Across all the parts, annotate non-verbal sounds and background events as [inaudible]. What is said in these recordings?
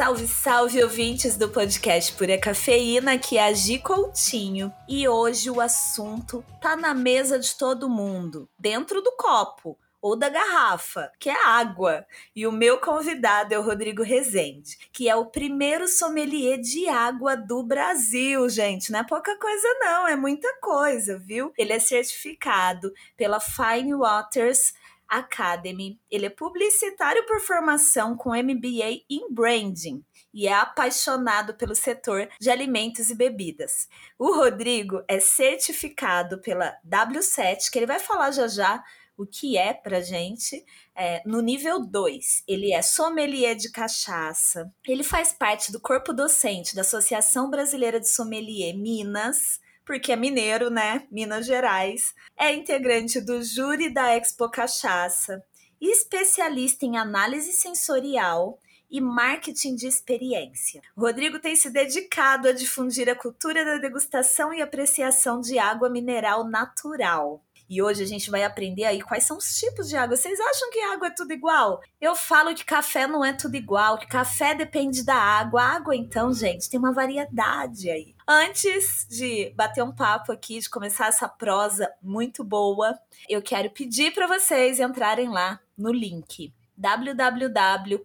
Salve, salve, ouvintes do podcast Pura Cafeína, que é a Gi Coutinho. E hoje o assunto tá na mesa de todo mundo, dentro do copo ou da garrafa, que é água. E o meu convidado é o Rodrigo Rezende, que é o primeiro sommelier de água do Brasil, gente. Não é pouca coisa, não, é muita coisa, viu? Ele é certificado pela Fine Waters Academy. Ele é publicitário por formação com MBA em Branding e é apaixonado pelo setor de alimentos e bebidas. O Rodrigo é certificado pela W7, que ele vai falar já já o que é pra gente. É, no nível 2, ele é sommelier de cachaça. Ele faz parte do corpo docente da Associação Brasileira de Sommelier Minas porque é mineiro, né? Minas Gerais. É integrante do júri da Expo Cachaça, especialista em análise sensorial e marketing de experiência. Rodrigo tem se dedicado a difundir a cultura da degustação e apreciação de água mineral natural. E hoje a gente vai aprender aí quais são os tipos de água. Vocês acham que água é tudo igual? Eu falo que café não é tudo igual, que café depende da água. A água, então, gente, tem uma variedade aí. Antes de bater um papo aqui, de começar essa prosa muito boa, eu quero pedir para vocês entrarem lá no link www.apoia.se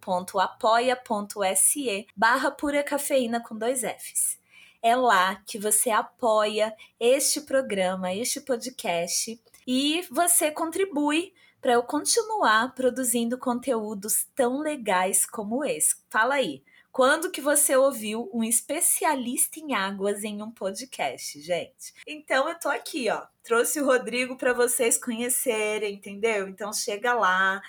barra pura cafeína com dois Fs. É lá que você apoia este programa, este podcast e você contribui para eu continuar produzindo conteúdos tão legais como esse. Fala aí, quando que você ouviu um especialista em águas em um podcast, gente? Então eu tô aqui, ó, trouxe o Rodrigo para vocês conhecerem, entendeu? Então chega lá,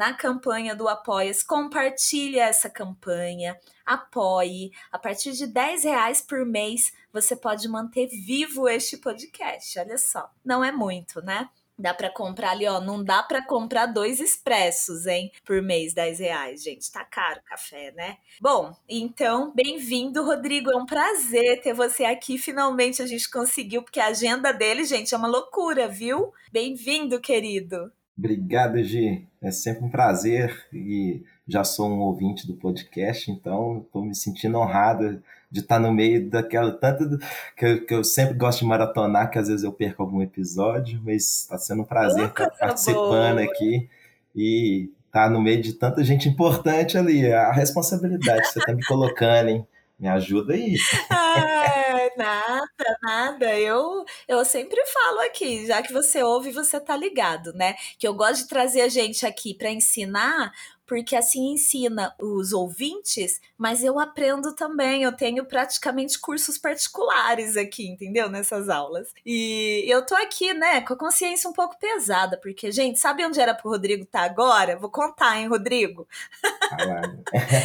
na campanha do Apoia-se, compartilha essa campanha, apoie. A partir de 10 reais por mês, você pode manter vivo este podcast. Olha só, não é muito, né? Dá para comprar ali, ó. Não dá para comprar dois expressos, hein? Por mês, 10 reais, gente. Tá caro o café, né? Bom, então, bem-vindo, Rodrigo. É um prazer ter você aqui. Finalmente a gente conseguiu, porque a agenda dele, gente, é uma loucura, viu? Bem-vindo, querido. Obrigado, Gi. É sempre um prazer e já sou um ouvinte do podcast, então estou me sentindo honrado de estar no meio daquela tanto que eu, que eu, sempre gosto de maratonar, que às vezes eu perco algum episódio, mas está sendo um prazer estar participando boa. aqui e estar tá no meio de tanta gente importante ali. A responsabilidade que você está me colocando, hein? Me ajuda aí. [laughs] Ah, nada, nada. Eu, eu sempre falo aqui, já que você ouve, você tá ligado, né? Que eu gosto de trazer a gente aqui para ensinar, porque assim ensina os ouvintes, mas eu aprendo também. Eu tenho praticamente cursos particulares aqui, entendeu? Nessas aulas. E eu tô aqui, né, com a consciência um pouco pesada, porque, gente, sabe onde era pro Rodrigo estar tá agora? Vou contar, hein, Rodrigo?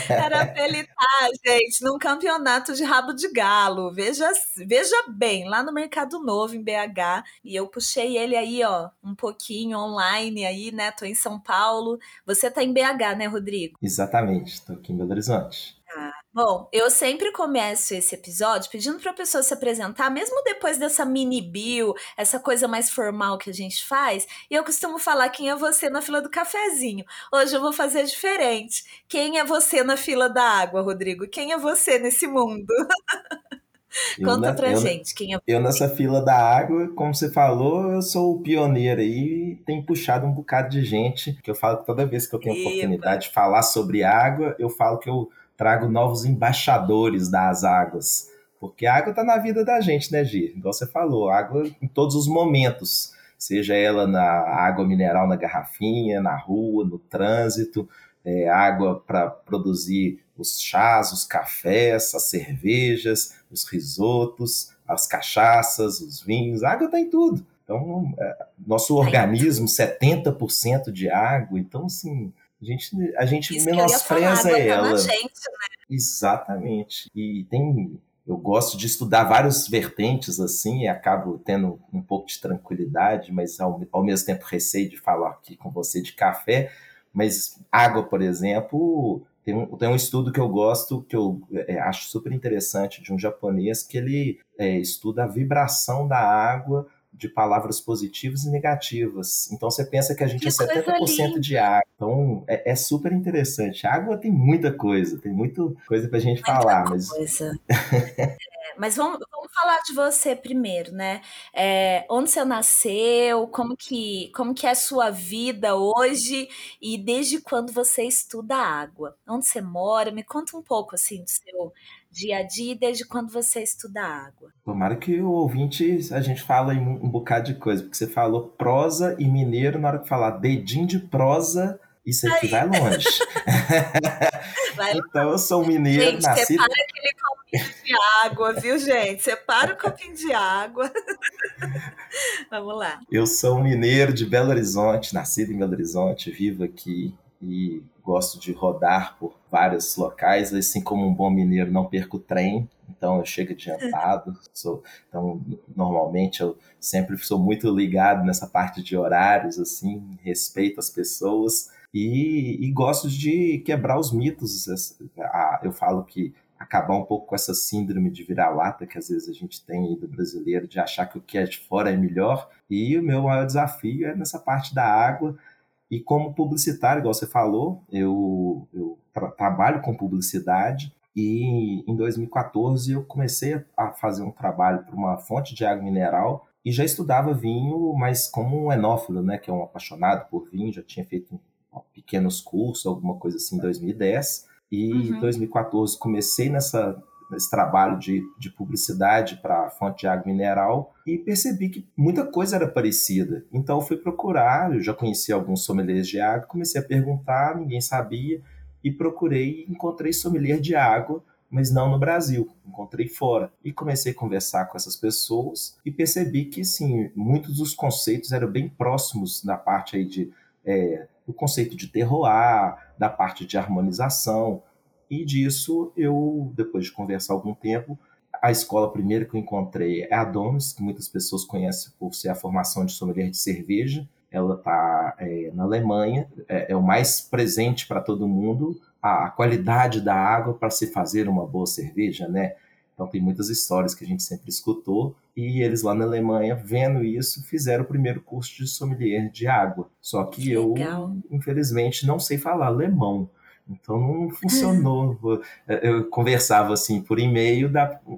era pra ele estar, tá, gente, num campeonato de rabo de galo. Veja, veja bem, lá no Mercado Novo, em BH. E eu puxei ele aí, ó, um pouquinho online aí, né? Tô em São Paulo. Você tá em BH, né, Rodrigo? Exatamente, estou aqui em Belo Horizonte. Ah, bom, eu sempre começo esse episódio pedindo para a pessoa se apresentar, mesmo depois dessa mini bio, essa coisa mais formal que a gente faz. E eu costumo falar quem é você na fila do cafezinho. Hoje eu vou fazer diferente. Quem é você na fila da água, Rodrigo? Quem é você nesse mundo? [laughs] Conta eu, pra eu, gente quem é Eu nessa fila da água, como você falou, eu sou o pioneiro aí e tem puxado um bocado de gente, que eu falo que toda vez que eu tenho Eba. oportunidade de falar sobre água, eu falo que eu trago novos embaixadores das águas. Porque a água tá na vida da gente, né, Gi? Igual você falou, água em todos os momentos. Seja ela na água mineral na garrafinha, na rua, no trânsito, é, água para produzir os chás, os cafés, as cervejas, os risotos, as cachaças, os vinhos, a água está em tudo. Então, é, nosso organismo, 70% de água, então, assim, a gente, a gente menospreza falar, ela. Tá gente, né? Exatamente. E tem. Eu gosto de estudar várias vertentes assim e acabo tendo um pouco de tranquilidade, mas ao, ao mesmo tempo receio de falar aqui com você de café. Mas água, por exemplo, Tem um, tem um estudo que eu gosto, que eu é, acho super interessante, de um japonês, que ele é, estuda a vibração da água de palavras positivas e negativas. Então você pensa que a gente que é 70% de água. Então é, é, super interessante. A água tem muita coisa, tem muita coisa pra gente muita falar. Coisa. Mas... é, mas vamos, vamos falar de você primeiro, né? É, onde você nasceu, como que, como que é a sua vida hoje e desde quando você estuda água? Onde você mora? Me conta um pouco assim do seu dia a dia desde quando você estuda água. Tomara que o ouvinte, a gente fala um, um bocado de coisa, porque você falou prosa e mineiro, na hora que falar dedinho de prosa, isso aqui Aí. vai longe. [laughs] Vai então eu sou mineiro, gente, nascido... separa aquele copinho de água, viu, gente? Separa o copinho de água. [laughs] Vamos lá. Eu sou um mineiro de Belo Horizonte, nascido em Belo Horizonte, vivo aqui e gosto de rodar por vários locais, assim como um bom mineiro não perco o trem, então eu chego adiantado. [laughs] Sou, então normalmente eu sempre sou muito ligado nessa parte de horários, assim, respeito as pessoas e, e gosto de quebrar os mitos. Eu falo que acabar um pouco com essa síndrome de virar-lata que às vezes a gente tem do brasileiro de achar que o que é de fora é melhor. E o meu maior desafio é nessa parte da água e como publicitário, igual você falou, eu, eu tra trabalho com publicidade e em 2014 eu comecei a fazer um trabalho para uma fonte de água mineral e já estudava vinho, mas como um enófilo, né, que é um apaixonado por vinho, já tinha feito pequenos cursos, alguma coisa assim em 2010. E em uhum. 2014 comecei nessa nesse trabalho de, de publicidade para a fonte de água mineral e percebi que muita coisa era parecida. Então fui procurar, eu já conhecia alguns sommeliers de água, comecei a perguntar, ninguém sabia, e procurei e encontrei sommelier de água, mas não no Brasil, encontrei fora. E comecei a conversar com essas pessoas e percebi que, sim, muitos dos conceitos eram bem próximos da parte aí de... É, do conceito de terroir, da parte de harmonização, e disso eu, depois de conversar algum tempo, a escola primeira que eu encontrei é a Domus, que muitas pessoas conhecem por ser a formação de sommelier de cerveja. Ela está é, na Alemanha, é, é, o mais presente para todo mundo a, a qualidade da água para se fazer uma boa cerveja, né? Então tem muitas histórias que a gente sempre escutou e eles lá na Alemanha, vendo isso, fizeram o primeiro curso de sommelier de água. Só que, que eu, legal. infelizmente, não sei falar alemão. Então não funcionou. [laughs] Eu conversava assim por e-mail,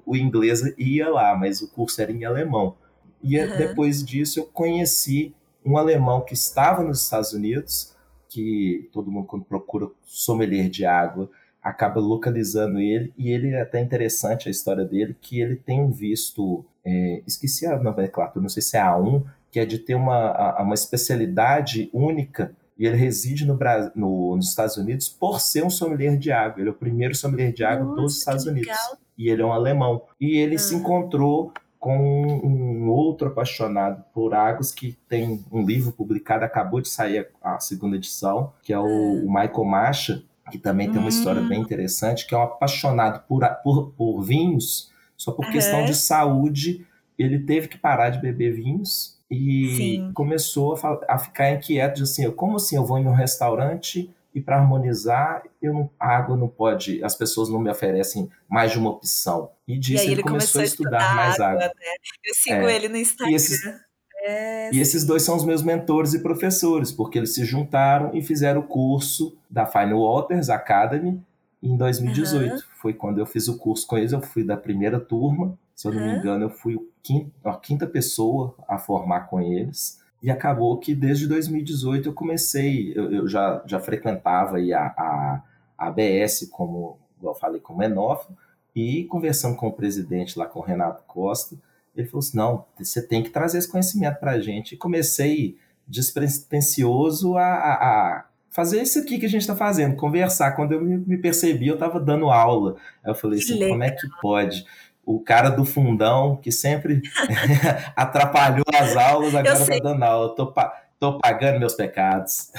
o inglês ia lá, mas o curso era em alemão. E uhum. depois disso eu conheci um alemão que estava nos Estados Unidos, que todo mundo quando procura sommelier de água acaba localizando ele, e ele é até interessante a história dele, que ele tem um visto, é, esqueci a nomenclatura, não sei se é A1, que é de ter uma, uma especialidade única e ele reside no, no, nos Estados Unidos por ser um sommelier de água. Ele é o primeiro sommelier de água Nossa, dos Estados Unidos. Legal. E ele é um alemão. E ele se ah. encontrou com um outro apaixonado por águas que tem um livro publicado, acabou de sair a, segunda edição, que é o, ah. o Michael Macha, que também tem uma história bem hum. interessante, que é um apaixonado por, por, por vinhos, só por uhum. questão de saúde, ele teve que parar de beber vinhos e Sim. começou a, a, ficar inquieto de assim, como assim eu vou em um restaurante e para harmonizar eu não, a água não pode, as pessoas não me oferecem mais de uma opção. E disso e ele, ele, começou, começou a estudar, estudar mais água. água. Né? Eu sigo é, ele no Instagram. E esses, é, e esses dois são os meus mentores e professores, porque eles se juntaram e fizeram o curso da Final Waters Academy em 2018. Uhum. Foi quando eu fiz o curso com eles, eu fui da primeira turma se eu não me engano, eu fui a quinta pessoa a formar com eles. E acabou que desde 2018 eu comecei, eu, eu já, já frequentava aí a, a, a ABS, como eu falei, como enófilo, e conversando com o presidente lá, com o Renato Costa, ele falou assim, não, você tem que trazer esse conhecimento para a gente. E comecei despretensioso a, a, a, fazer isso aqui que a gente está fazendo, conversar. Quando eu me, percebi, eu estava dando aula. Aí eu falei assim, como é que pode? O cara do fundão que sempre [laughs] atrapalhou as aulas, agora tá dando aula. Tô, tô pagando meus pecados.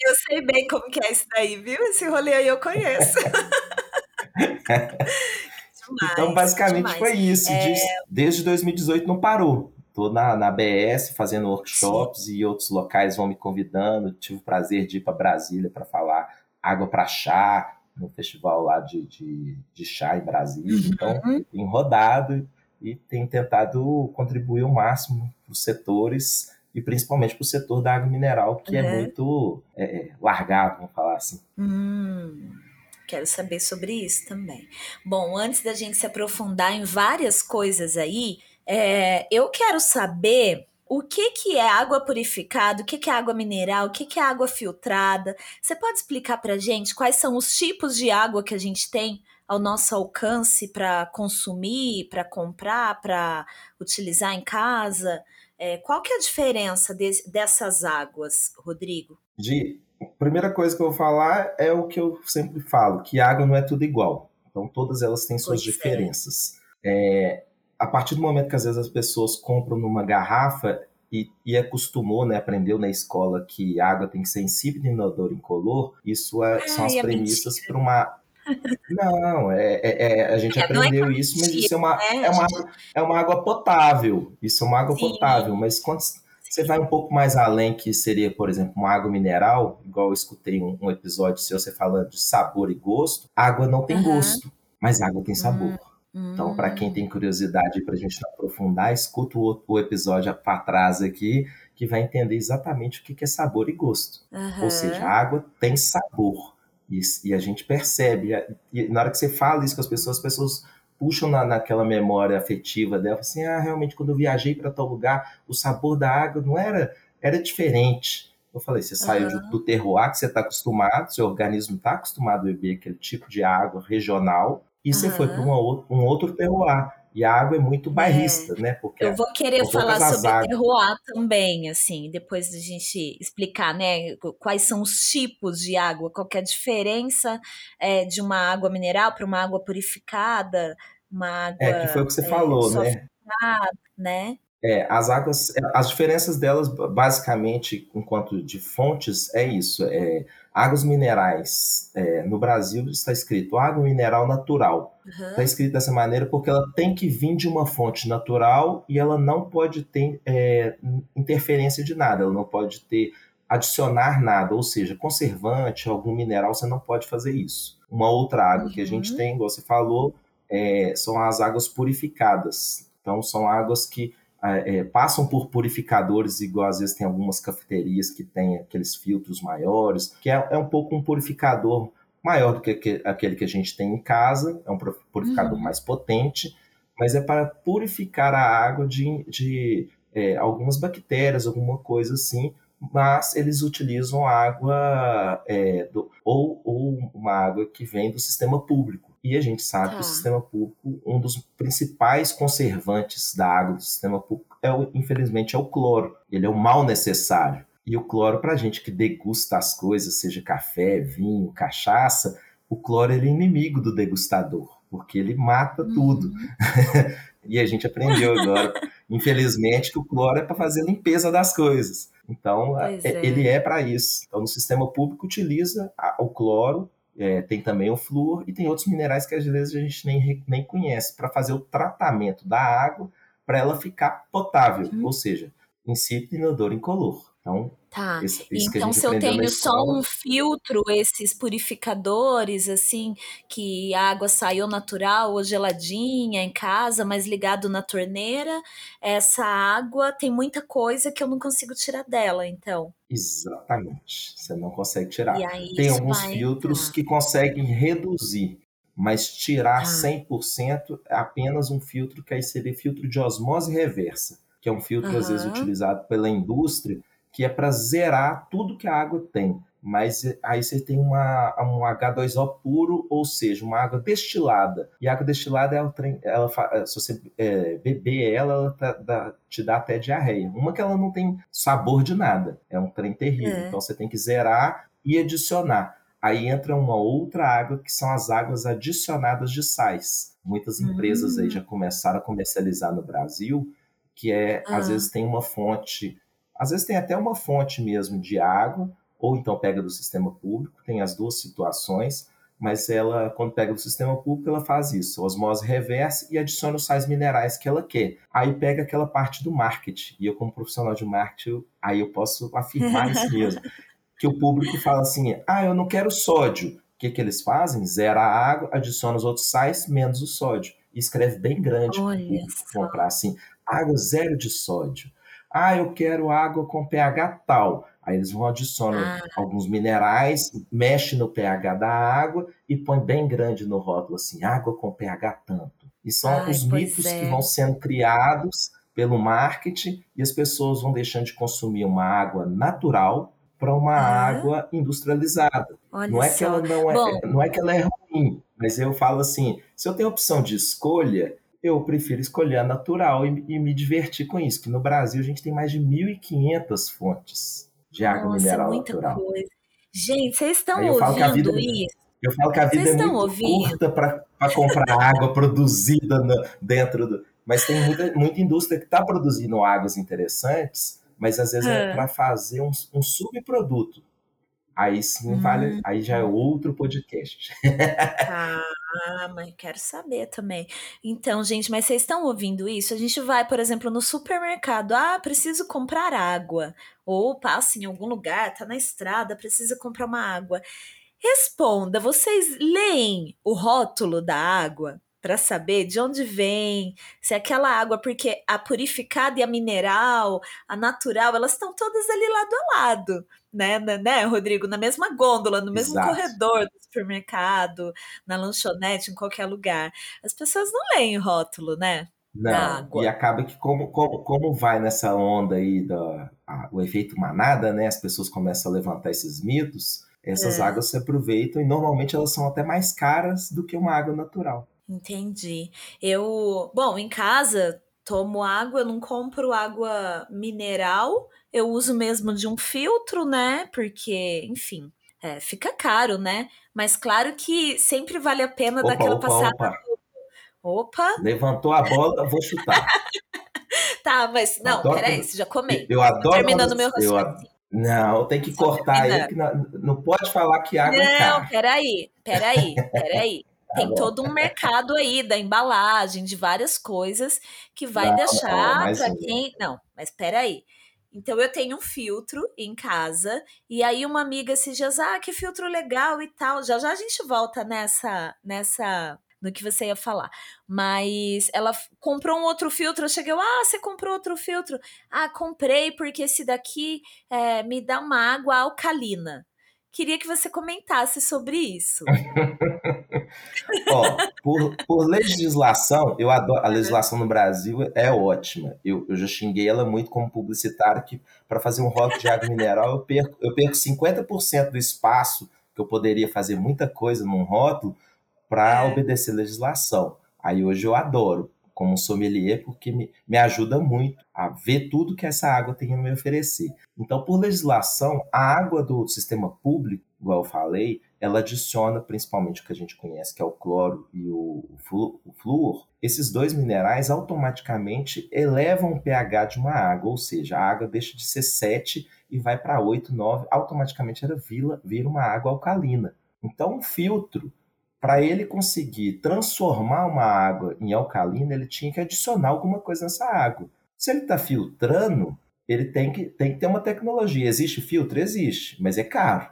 Eu sei bem como que é isso daí, viu? Esse rolê aí eu conheço. [laughs] demais, então, basicamente demais. foi isso. É... Desde 2018 não parou. Estou na, na BS fazendo workshops Sim. e outros locais vão me convidando. Tive o prazer de ir para Brasília para falar água para chá, no festival lá de, de, de chá em Brasília. Uhum. Então, tem rodado e tem tentado contribuir o máximo para os setores e principalmente para o setor da água mineral, que é uhum. é muito é, largado, vamos falar assim. Hum, quero saber sobre isso também. Bom, antes da gente se aprofundar em várias coisas aí, é, eu quero saber o que, que é água purificada, o que, que é água mineral, o que, que é água filtrada. Você pode explicar para gente quais são os tipos de água que a gente tem ao nosso alcance para consumir, para comprar, para utilizar em casa? É, qual que é a diferença de, dessas águas, Rodrigo? De, a primeira coisa que eu vou falar é o que eu sempre falo, que água não é tudo igual. Então todas elas têm suas pois é. diferenças. É. É, a partir do momento que às vezes as pessoas compram numa garrafa e, e acostumou, né, aprendeu na escola que a água tem que ser insípida, inodora, incolor, isso é, são as é premissas para uma [laughs] não, é, é, é a gente é, aprendeu é isso, mas isso é uma, né, é, uma, é uma água potável. Isso é uma água Sim. potável, mas quando você vai um pouco mais além, que seria, por exemplo, uma água mineral, igual eu escutei um, um episódio seu, você falando de sabor e gosto, água não tem uhum. gosto, mas água tem sabor. Uhum. Então, para quem tem curiosidade para a gente aprofundar, escuta o, o episódio para trás aqui, que vai entender exatamente o que é sabor e gosto. Uhum. Ou seja, a água tem sabor. E, e, a gente percebe. E na hora que você fala isso com as pessoas, as pessoas puxam na, naquela memória afetiva dela, assim, ah, realmente, quando eu viajei para tal lugar, o sabor da água não era, era diferente. Eu falei, você uhum. saiu do, do terroir que você está acostumado, seu organismo está acostumado a beber aquele tipo de água regional, e uhum. você foi para um outro terroir. E a água é muito bairrista, é. né? Porque eu vou querer falar sobre águas... terroir também, assim, depois da gente explicar, né, quais são os tipos de água, qual é a diferença é, de uma água mineral para uma água purificada, uma água. É, que foi o que você é, falou, né? né? É, as águas, as diferenças delas, basicamente, enquanto de fontes, é isso. É, águas minerais, é, no Brasil está escrito água mineral natural. Uhum. Está escrito dessa maneira porque ela tem que vir de uma fonte natural e ela não pode ter é, interferência de nada, ela não pode ter adicionar nada, ou seja, conservante, algum mineral, você não pode fazer isso. Uma outra água uhum. que a gente uhum. tem, igual você falou, é, são as águas purificadas. Então, são águas que é, passam por purificadores, igual às vezes tem algumas cafeterias que tem aqueles filtros maiores, que é, é um pouco um purificador maior do que, que, aquele que a gente tem em casa, é um purificador uhum. mais potente, mas é para purificar a água de, de é, algumas bactérias, alguma coisa assim, mas eles utilizam água é, do, ou, ou uma água que vem do sistema público. E a gente sabe tá. que o tá. sistema público, um dos principais conservantes da água do sistema público, é o, infelizmente, é o cloro. Ele é o mal necessário. E o cloro, para a gente que degusta as coisas, seja café, vinho, cachaça, o cloro ele é inimigo do degustador, porque ele mata uhum. tudo. [laughs] e a gente aprendeu agora, infelizmente, que o cloro é para fazer limpeza das coisas. Então, é, é. ele é para isso. Então, no sistema público, utiliza o cloro é, tem também o flúor e tem outros minerais que às vezes a gente nem, nem conhece para fazer o tratamento da água para ela ficar potável, uhum. ou seja, insípido, inodoro, incolor. Então, tá. Isso, isso então se eu tenho só um filtro, esses purificadores, assim, que a água saiu natural ou geladinha em casa, mas ligado na torneira, essa água tem muita coisa que eu não consigo tirar dela, então. Exatamente. Você não consegue tirar. Tem alguns filtros entrar. que conseguem reduzir, mas tirar ah. 100% é apenas um filtro que aí seria filtro de osmose reversa, que é um filtro uhum. às vezes utilizado pela indústria, que é para zerar tudo que a água tem mas eh, aí você tem uma, um H2O puro, ou seja, uma água destilada. E a água destilada, ela, ela, eh, se você é, beber ela, ela tá, dá, te dá até diarreia. Uma que ela não tem sabor de nada, é um trem terrível. É. Então você tem que zerar e adicionar. Aí entra uma outra água, que são as águas adicionadas de sais. Muitas empresas uhum. aí já hum. começaram a comercializar no Brasil, que é, uhum. às vezes tem uma fonte, às vezes tem até uma fonte mesmo de água, ou então pega do sistema público, tem as duas situações, mas ela, quando pega do sistema público, ela faz isso, osmose reversa e adiciona os sais minerais que ela quer. Aí pega aquela parte do marketing, e eu como profissional de marketing, aí eu posso afirmar isso [laughs] mesmo. que o público fala assim: ah, eu não quero sódio. O que, que eles fazem? Zera a água, adiciona os outros sais, menos o sódio. E escreve bem grande para o público comprar assim: água zero de sódio. Ah, eu quero água com pH tal. Aí eles vão adicionar ah. alguns minerais, mexe no pH da água e põe bem grande no rótulo assim, água com pH tanto. E são Ai, os mitos é. que vão sendo criados pelo marketing e as pessoas vão deixando de consumir uma água natural para uma ah. água industrializada. Olha não é só. que ela não é, Bom, não é que ela é ruim, mas eu falo assim, se eu tenho opção de escolha, eu prefiro escolher a natural e, e me divertir com isso, que no Brasil a gente tem mais de 1.500 fontes de água Nossa, mineral muita natural. Coisa. Gente, vocês estão ouvindo vida, isso? Eu falo que a vida vocês é muito ouvindo? curta para comprar água produzida no, dentro do. Mas tem muita, muita indústria que está produzindo águas interessantes, mas às vezes é para fazer um, um subproduto. Aí sim vale, hum. aí já é outro podcast. Ah, mas quero saber também. Então, gente, mas vocês estão ouvindo isso? A gente vai, por exemplo, no supermercado. Ah, preciso comprar água. Ou passa em algum lugar, tá na estrada, precisa comprar uma água. Responda, vocês leem o rótulo da água para saber de onde vem, se é aquela água, porque a purificada e a mineral, a natural, elas estão todas ali lado a lado né, né, né, Rodrigo? Na mesma gôndola, no mesmo Exato. corredor do supermercado, na lanchonete, em qualquer lugar. As pessoas não leem rótulo, né? Não, e acaba que como, como, como vai nessa onda aí do a, o efeito manada, né? As pessoas começam a levantar esses mitos, essas é. águas se aproveitam e normalmente elas são até mais caras do que uma água natural. Entendi. Eu, bom, em casa tomo água, eu não compro água mineral, eu uso mesmo de um filtro, né? Porque, enfim, é, fica caro, né? Mas claro que sempre vale a pena opa, daquela opa, passada. Opa. opa. Levantou a bola, vou chutar. [laughs] tá, mas não, adoro, peraí, você já comei. Eu adoro. Terminando meu raciocínio. Não, tem que cortar aí, que não, não, pode falar que água não, é cara. Não, peraí, peraí, peraí. Tá tem todo um mercado aí da embalagem, de várias coisas que vai não, deixar para quem. Não, mas peraí. Então eu tenho um filtro em casa e aí uma amiga se diz: "Ah, que filtro legal e tal". Já já a gente volta nessa nessa no que você ia falar. Mas ela comprou um outro filtro, eu cheguei, ah, você comprou outro filtro? Ah, comprei porque esse daqui é, me dá uma água alcalina. Queria que você comentasse sobre isso. [laughs] Ó, por, por, legislação, eu adoro. A legislação no Brasil é ótima. Eu, eu já xinguei ela muito como publicitário que para fazer um rótulo de água mineral eu perco, eu perco 50% do espaço que eu poderia fazer muita coisa num rótulo para é. obedecer legislação. Aí hoje eu adoro como sommelier, porque me, me ajuda muito a ver tudo que essa água tem a me oferecer. Então, por legislação, a água do sistema público, igual eu falei, ela adiciona principalmente o que a gente conhece, que é o cloro e o, o flúor. Esses dois minerais automaticamente elevam o pH de uma água, ou seja, a água deixa de ser 7 e vai para 8, 9, automaticamente ela vira, vira uma água alcalina. Então, um filtro para ele conseguir transformar uma água em alcalina, ele tinha que adicionar alguma coisa nessa água. Se ele está filtrando, ele tem que, tem que ter uma tecnologia. Existe filtro? Existe, mas é caro.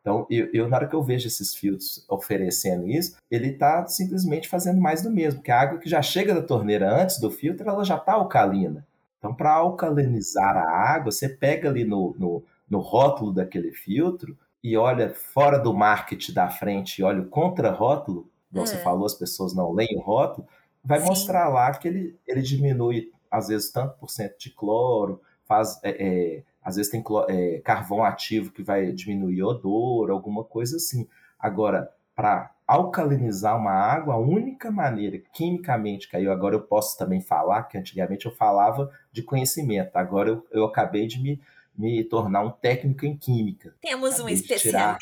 Então, eu, eu, na hora que eu vejo esses filtros oferecendo isso, ele está simplesmente fazendo mais do mesmo, porque a água que já chega da torneira antes do filtro, ela já está alcalina. Então, para alcalinizar a água, você pega ali no, no, no rótulo daquele filtro, e olha fora do marketing da frente e olha o contra-rótulo, como é. você falou, as pessoas não leem o rótulo, vai Sim. mostrar lá que ele, ele diminui, às vezes, tanto por cento de cloro, faz, é, é, às vezes tem é, carvão ativo que vai diminuir odor, alguma coisa assim. Agora, para alcalinizar uma água, a única maneira, quimicamente, que aí agora eu posso também falar, que antigamente eu falava de conhecimento, agora eu, eu acabei de me me tornar um técnico em química. Temos um especialista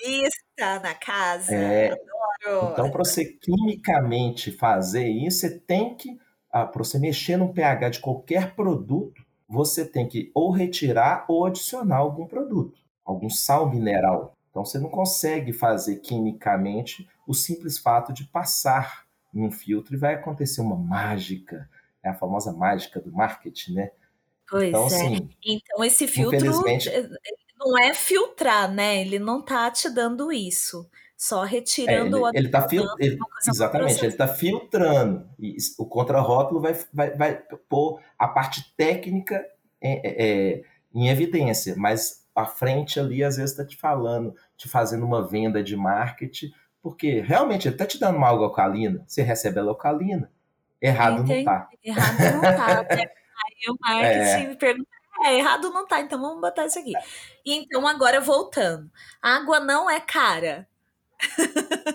tirar... na casa. É, Adoro. Então, para você quimicamente fazer isso, você tem que, ah, para você mexer no pH de qualquer produto, você tem que ou retirar ou adicionar algum produto, algum sal mineral. Então, você não consegue fazer quimicamente o simples fato de passar em um filtro e vai acontecer uma mágica, é a famosa mágica do marketing, né? Pois então, é. Assim, então esse filtro infelizmente... não é filtrar, né? Ele não tá te dando isso. Só retirando é, ele, o ele tá fil ele, Exatamente, ele está filtrando. E o contrarótulo vai, vai, vai pôr a parte técnica é, é, em evidência, mas a frente ali às vezes está te falando, te fazendo uma venda de marketing, porque realmente ele está te dando uma água alcalina, você recebe ela alcalina. Errado Entendi. não tá. Errado não tá. [laughs] Aí o marketing é. pergunta é, errado não tá, então vamos botar isso aqui. E então, agora voltando. Água não é cara.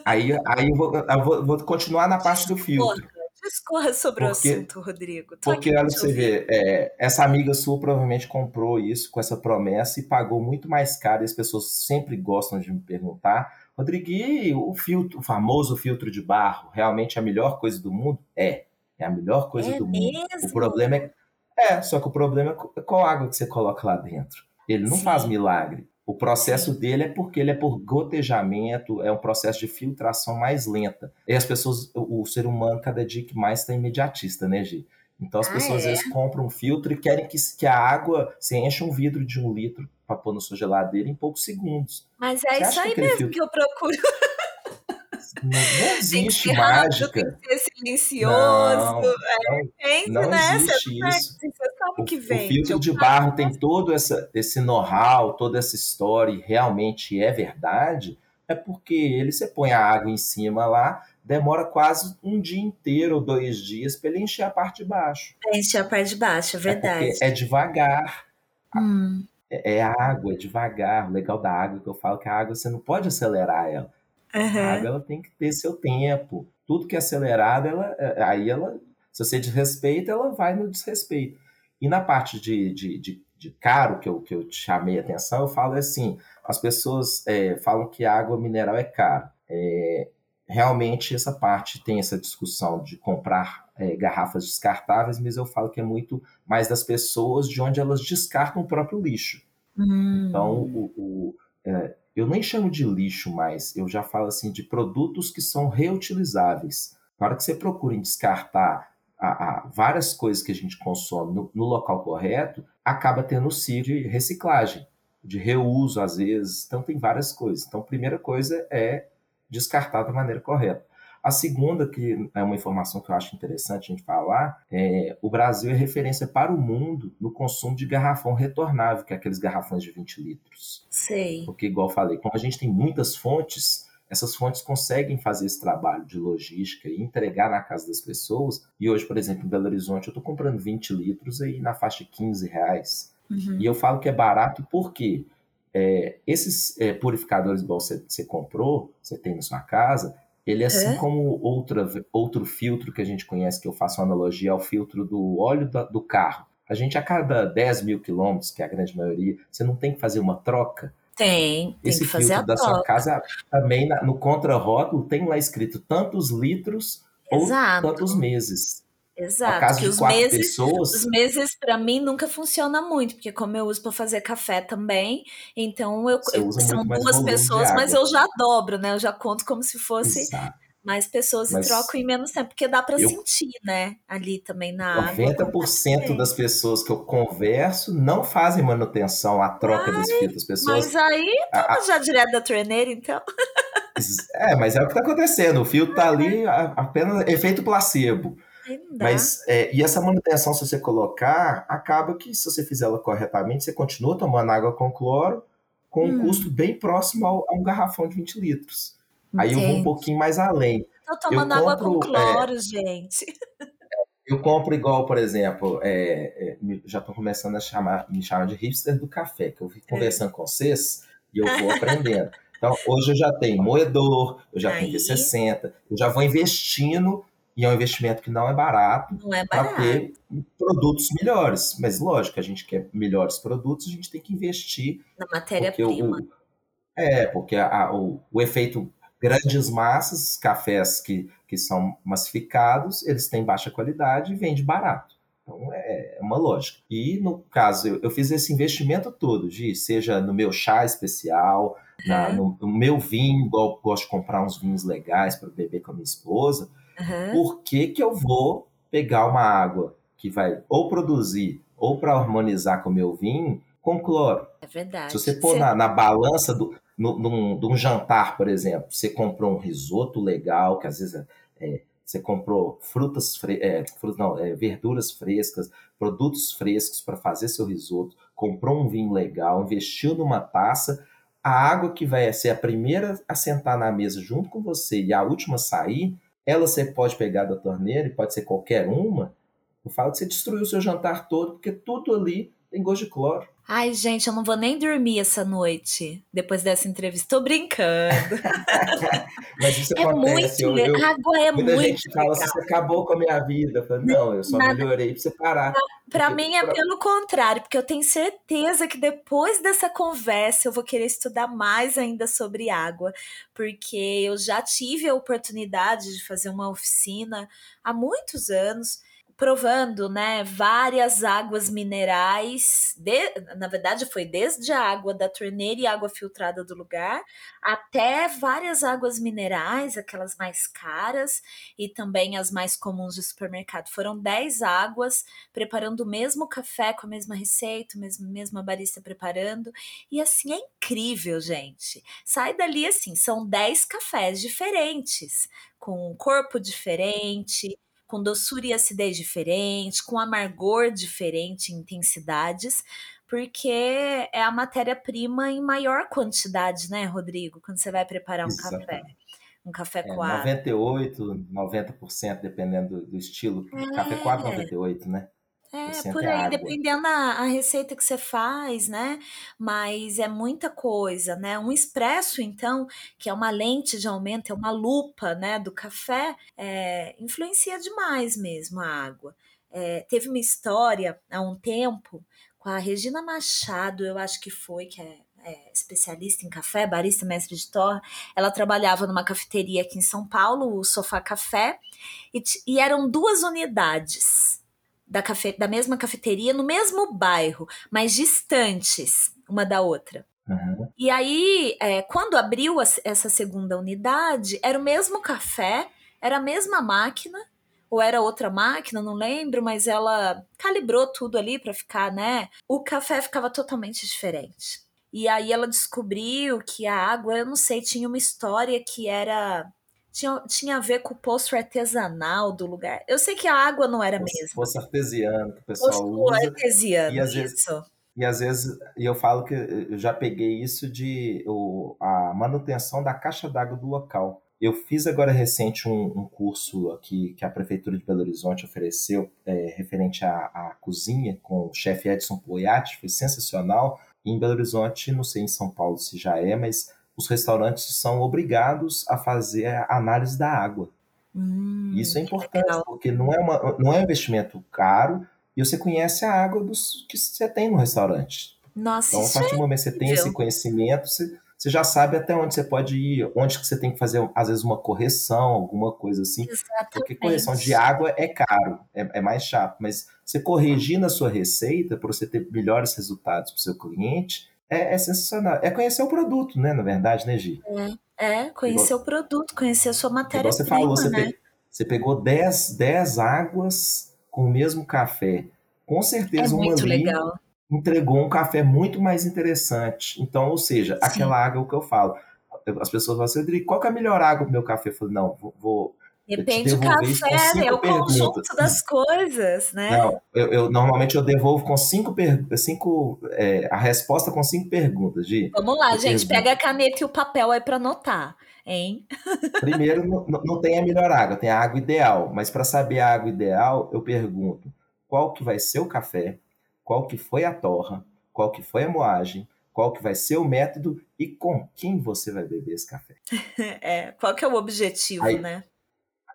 Aí, aí eu, vou, eu vou, vou continuar na parte do filtro. Discorra sobre porque, o assunto, Rodrigo. Tô porque, olha, você vê, é, essa amiga sua provavelmente comprou isso com essa promessa e pagou muito mais caro. E as pessoas sempre gostam de me perguntar: Rodrigo, o filtro, o famoso filtro de barro, realmente é a melhor coisa do mundo? É, é a melhor coisa é do mesmo? mundo. O problema é. É, só que o problema é qual água que você coloca lá dentro. Ele não Sim. faz milagre. O processo dele é porque ele é por gotejamento, é um processo de filtração mais lenta. E as pessoas, o, ser humano, cada dia que mais está imediatista, né, Gi? Então as ah, pessoas é? às vezes compram um filtro e querem que, que a água, você enche um vidro de um litro para pôr na sua geladeira em poucos segundos. Mas é você isso aí que mesmo filtro... que eu procuro. Não, não [laughs] existe tem mágica. Rápido, tem que ser silencioso. Não, é, não, não né? existe você isso. Sabe, você sabe o, que vem. O filtro de barro tem todo essa, esse know-how, toda essa história e realmente é verdade, é porque ele, você põe a água em cima lá, demora quase um dia inteiro ou dois dias para ele encher a parte de baixo. É encher a parte de baixo, é verdade. É, é devagar. Hum. É, é água, é devagar. O legal da água é que eu falo que a água você não pode acelerar ela. Uhum. A água ela tem que ter seu tempo. Tudo que é acelerado, ela, é, aí ela, se você desrespeita, ela vai no desrespeito. E na parte de, de, de, de caro, que eu, que eu te chamei a atenção, eu falo assim: as pessoas é, falam que água mineral é caro. É, realmente, essa parte tem essa discussão de comprar é, garrafas descartáveis, mas eu falo que é muito mais das pessoas de onde elas descartam o próprio lixo. Hum. Então, o, o é, eu nem chamo de lixo mais, eu já falo assim de produtos que são reutilizáveis. Na hora que você procura descartar a, a várias coisas que a gente consome no, no local correto, acaba tendo CIR de reciclagem, de reuso às vezes. Então tem várias coisas. Então, primeira coisa é descartar da maneira correta. A segunda, que é uma informação que eu acho interessante a gente falar, é o Brasil é referência para o mundo no consumo de garrafão retornável, que é aqueles garrafões de 20 litros. Sei. Porque, igual eu falei, como a gente tem muitas fontes, essas fontes conseguem fazer esse trabalho de logística e entregar na casa das pessoas. E hoje, por exemplo, em Belo Horizonte, eu estou comprando 20 litros aí na faixa de 15 reais. Uhum. E eu falo que é barato porque é, esses é, purificadores igual você, você comprou, você tem na sua casa, ele, assim é? como outra, outro filtro que a gente conhece, que eu faço analogia ao filtro do óleo da, do carro. A gente, a cada 10 mil quilômetros, que é a grande maioria, você não tem que fazer uma troca. Tem, tem Esse que fazer filtro a da troca. sua casa, também no contra-rótulo, tem lá escrito tantos litros Exato. ou tantos meses. Exato. caso que os quatro meses, pessoas- os meses para mim nunca funciona muito, porque como eu uso para fazer café também, então eu, eu- são duas pessoas, mas eu já dobro, né? Eu já conto como se fosse Exato. mais pessoas Mas e troco em menos tempo, porque dá para eu- sentir, né? Ali também na água. 90% das pessoas que eu converso não fazem manutenção, a troca desse filtro. As pessoas Mas aí a- toma já direto da torneira, então. É, mas é o que está acontecendo. O filtro está ali a- apenas efeito placebo. Mas, é, e essa manutenção, se você colocar, acaba que se você fizer ela corretamente, você continua tomando água com cloro com um Hum. custo bem próximo ao- a um garrafão de 20 litros. Aí eu vou um Entendi. pouquinho mais além. Tô tomando água com compro, é, cloro, gente. [laughs] Eu compro igual, por exemplo, é, é, já estão começando a chamar, me chamar de hipster do café, que eu vim conversando com vocês e eu vou [laughs] aprendendo. Então, hoje eu já tenho moedor, eu já tenho Aí. V60, eu já vou investindo, e é um investimento que não é barato, Não é para ter produtos melhores. Mas, lógico, a gente quer melhores produtos, a gente tem que investir. Na matéria-prima. é, porque a- o, o efeito grandes massas, cafés que, que são massificados, eles têm baixa qualidade e vende barato. Então é, é uma lógica. E no caso, eu, eu fiz esse investimento todo, seja no meu chá especial, na- Uhum. no, no meu vinho, gosto de comprar uns vinhos legais para beber com a minha esposa. Aham. Por que, que eu vou pegar uma água que vai ou produzir ou para harmonizar com o meu vinho com cloro. É verdade. Se você pôr na, na balança do, no, num, num, jantar, por exemplo, você comprou um risoto legal, que às vezes é, é você comprou frutas, fre é, frutas não, é, verduras frescas, produtos frescos para fazer seu risoto, comprou um vinho legal, investiu numa taça, a água que vai ser a primeira a sentar na mesa junto com você e a última a sair, ela você pode pegar da torneira e pode ser qualquer uma. Eu falo que você destruiu o seu jantar todo, porque tudo ali tem gosto de cloro. Ai, gente, eu não vou nem dormir essa noite depois dessa entrevista. Tô brincando. [laughs] Mas isso é acontece. Muito, eu, eu, água é muita muito. gente fala assim: você acabou com a minha vida. Eu falo, não, eu só Nada. melhorei pra você parar. Para mim é pelo contrário, porque eu tenho certeza que depois dessa conversa eu vou querer estudar mais ainda sobre água, porque eu já tive a oportunidade de fazer uma oficina há muitos anos provando, né, várias águas minerais. De, na verdade, foi desde a água da torneira e água filtrada do lugar, até várias águas minerais, aquelas mais caras e também as mais comuns de supermercado. Foram 10 águas preparando o mesmo café com a mesma receita, mesma, mesma barista preparando. E assim é incrível, gente. Sai dali assim, são 10 cafés diferentes, com um corpo diferente com doçura e acidez diferente, com amargor diferente, intensidades, porque é a matéria-prima em maior quantidade, né, Rodrigo? Quando você vai preparar um Exatamente. café. Um café é, coado. 98, 90%, dependendo do estilo. É. Café coado, 98, né? É, por aí, dependendo da receita que você faz, né? Mas é muita coisa, né? Um expresso, então, que é uma lente de aumento, é uma lupa, né, do café, é, influencia demais mesmo a água. É, teve uma história há um tempo com a Regina Machado, eu acho que foi, que é, é especialista em café, barista, mestre de torre. Ela trabalhava numa cafeteria aqui em São Paulo, o Sofá Café, e, e eram duas unidades da, cafe, da mesma cafeteria no mesmo bairro, mas distantes uma da outra. Uhum. E aí, é, quando abriu a, essa segunda unidade, era o mesmo café, era a mesma máquina, ou era outra máquina, não lembro, mas ela calibrou tudo ali para ficar, né? O café ficava totalmente diferente. E aí ela descobriu que a água, eu não sei, tinha uma história que era tinha, tinha a ver com o poço artesanal do lugar. Eu sei que a água não era poço, mesmo. Poço artesiano que o pessoal poço usa. artesiano, e às isso. Vezes, e às vezes, e eu falo que eu já peguei isso de o, a manutenção da caixa d'água do local. Eu fiz agora recente um, um, curso aqui que a Prefeitura de Belo Horizonte ofereceu, é, referente à, à, cozinha, com o chefe Edson Poiati, foi sensacional. E em Belo Horizonte, não sei em São Paulo se já é, mas os restaurantes são obrigados a fazer a análise da água. Hum, Isso é importante, legal. porque não é, uma, não é um investimento caro e você conhece a água dos, que você tem no restaurante. Nossa, então, a partir do é momento que você tem esse conhecimento, você, você já sabe até onde você pode ir, onde que você tem que fazer, às vezes, uma correção, alguma coisa assim. Exatamente. Porque correção de água é caro, é, é mais chato, mas você corrigir na sua receita para você ter melhores resultados para o seu cliente, é, é, sensacional. É conhecer o produto, né? Na verdade, né, Gi? É, é conhecer Igual, o produto, conhecer a sua matéria-prima, Você falou, você, né? pe, você pegou 10, 10 águas com o mesmo café. Com certeza, é uma muito legal. entregou um café muito mais interessante. Então, ou seja, Sim. aquela água é o que eu falo. As pessoas falam assim, qual que é a melhor água pro meu café? Eu falo, não, vou Depende do café, é o perguntas. conjunto das coisas, né? Não, eu, eu normalmente eu devolvo com cinco, cinco é, a resposta com cinco perguntas, Gi. Vamos lá, gente, pega a caneta e o papel aí para anotar, hein? Primeiro, não, não tem a melhor água, tem a água ideal, mas para saber a água ideal, eu pergunto qual que vai ser o café, qual que foi a torra, qual que foi a moagem, qual que vai ser o método e com quem você vai beber esse café. [laughs] É, qual que é o objetivo, aí, né?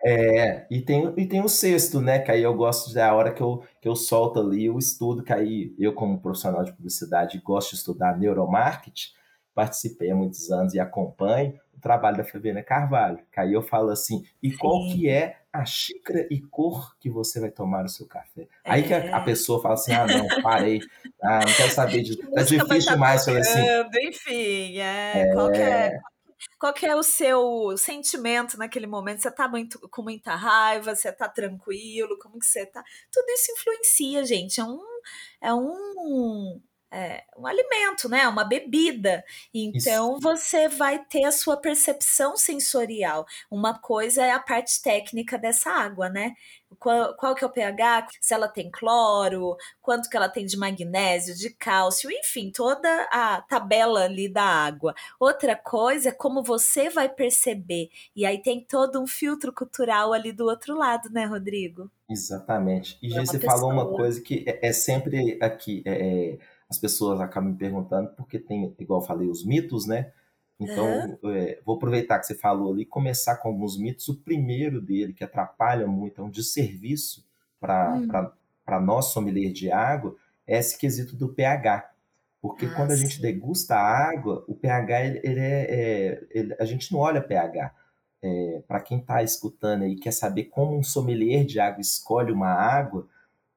É, e tem, e tem o sexto, né? Que aí eu gosto da hora que eu, que eu solto ali o estudo, que aí eu, como profissional de publicidade, gosto de estudar neuromarketing, participei há muitos anos e acompanho o trabalho da Fabiana Carvalho. Que aí eu falo assim, e qual Sim. que é a xícara e cor que você vai tomar o seu café? É. Aí que a, a, é. pessoa fala assim, ah, não, parei, ah, não quero saber disso, [laughs] tá difícil tá demais. Falei assim, enfim, é, é, qual que é qual que é o seu sentimento naquele momento? Você tá muito, com muita raiva? Você tá tranquilo? Como que você tá? Tudo isso influencia, gente. É um, é um, é, um alimento, né? Uma bebida. Então Isso. você vai ter a sua percepção sensorial. Uma coisa é a parte técnica dessa água, né? Qual, qual, que é o pH, se ela tem cloro, quanto que ela tem de magnésio, de cálcio, enfim, toda a tabela ali da água. Outra coisa é como você vai perceber. E aí tem todo um filtro cultural ali do outro lado, né, Rodrigo? Exatamente. E é você pessoa. falou uma coisa que é, é sempre aqui, é, é, as pessoas acabam me perguntando, porque tem, igual eu falei, os mitos, né? Então, uhum. é, vou aproveitar que você falou ali e começar com alguns mitos. O primeiro dele, que atrapalha muito, é um desserviço para uhum. nós, sommelier de água, é esse quesito do pH. Porque ah, quando a gente degusta a água, o pH, ele, ele é, é ele, a gente não olha pH. É, para quem está escutando aí quer saber como um sommelier de água escolhe uma água,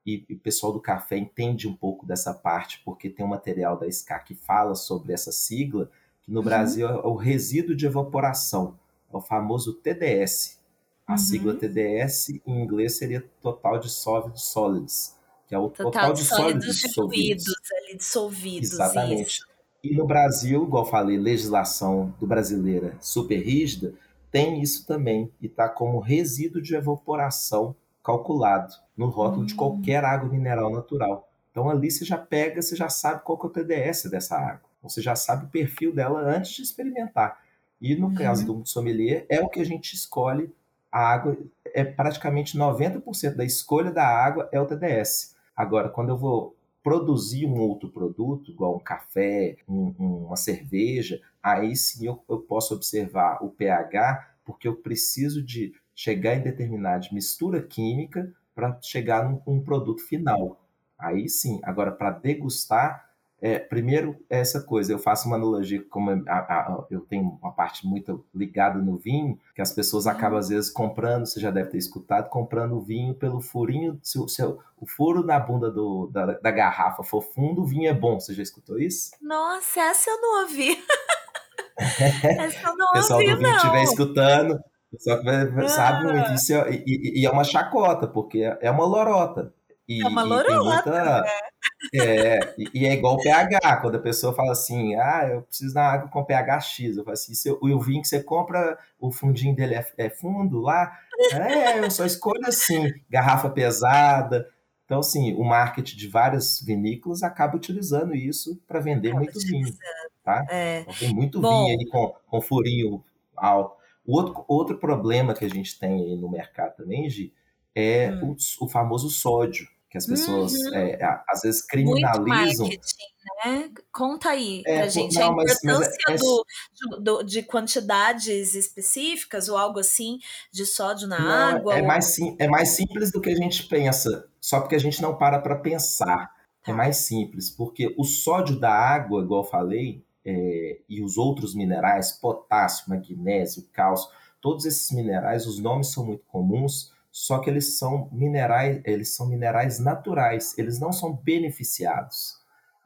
e, e, o pessoal do café entende um pouco dessa parte, porque tem um material da SCA que fala sobre essa sigla, que no uhum. Brasil é o resíduo de evaporação, é o famoso TDS. A uhum. sigla TDS em inglês seria Total Dissolved Solids, que é o total, total de sólidos dissolvidos. Ali, dissolvidos. Exatamente. Isso. E no Brasil, igual eu falei, legislação do brasileira super rígida, tem isso também, e está como resíduo de evaporação calculado no rótulo hum. de qualquer água mineral natural. Então ali você já pega, você já sabe qual é o TDS dessa água. Você já sabe o perfil dela antes de experimentar. E no uhum. caso do sommelier, é o que a gente escolhe. A água é praticamente 90% da escolha da água é o TDS. Agora, quando eu vou produzir um outro produto, igual um café, um, uma cerveja, aí sim eu, eu posso observar o pH, porque eu preciso de chegar em determinada mistura química para chegar num um produto final. Aí sim. Agora, para degustar, é, primeiro, essa coisa, eu faço uma analogia, como a, a, eu tenho uma parte muito ligada no vinho, que as pessoas uhum. acabam, às vezes, comprando, você já deve ter escutado, comprando o vinho pelo furinho, se, se o furo na bunda do, da, da, garrafa for fundo, o vinho é bom. Você já escutou isso? Nossa, essa eu não ouvi. [laughs] essa eu não ouvi, pessoal do vinho estiver escutando, pessoal que sabe muito, isso é, e, e, é uma chacota, porque é uma lorota. E, é uma lorota, muita, né? É, e, é igual o pH, quando a pessoa fala assim, ah, eu preciso da água com pH X, eu falo assim, seu, o vinho que você compra, o fundinho dele é, é fundo lá? É, eu só escolho assim, garrafa pesada. Então, assim, o marketing de várias vinícolas acaba utilizando isso para vender acaba muito vinho, tá? É. Então, tem muito Bom, vinho aí com, com furinho alto. O outro, outro problema que a gente tem aí no mercado também, Gi, é hum. o, o famoso sódio que as pessoas uhum. é, às vezes criminalizam. Muito né? Conta aí é, pra gente não, a importância mas, mas é, do, do, de quantidades específicas ou algo assim de sódio na não, água. É, ou... mais sim, é mais simples do que a gente pensa, só porque a gente não para para pensar. É tá. É mais simples, porque o sódio da água, igual eu falei, é, e os outros minerais, potássio, magnésio, cálcio, todos esses minerais, os nomes são muito comuns, só que eles são minerais, eles são minerais naturais, eles não são beneficiados.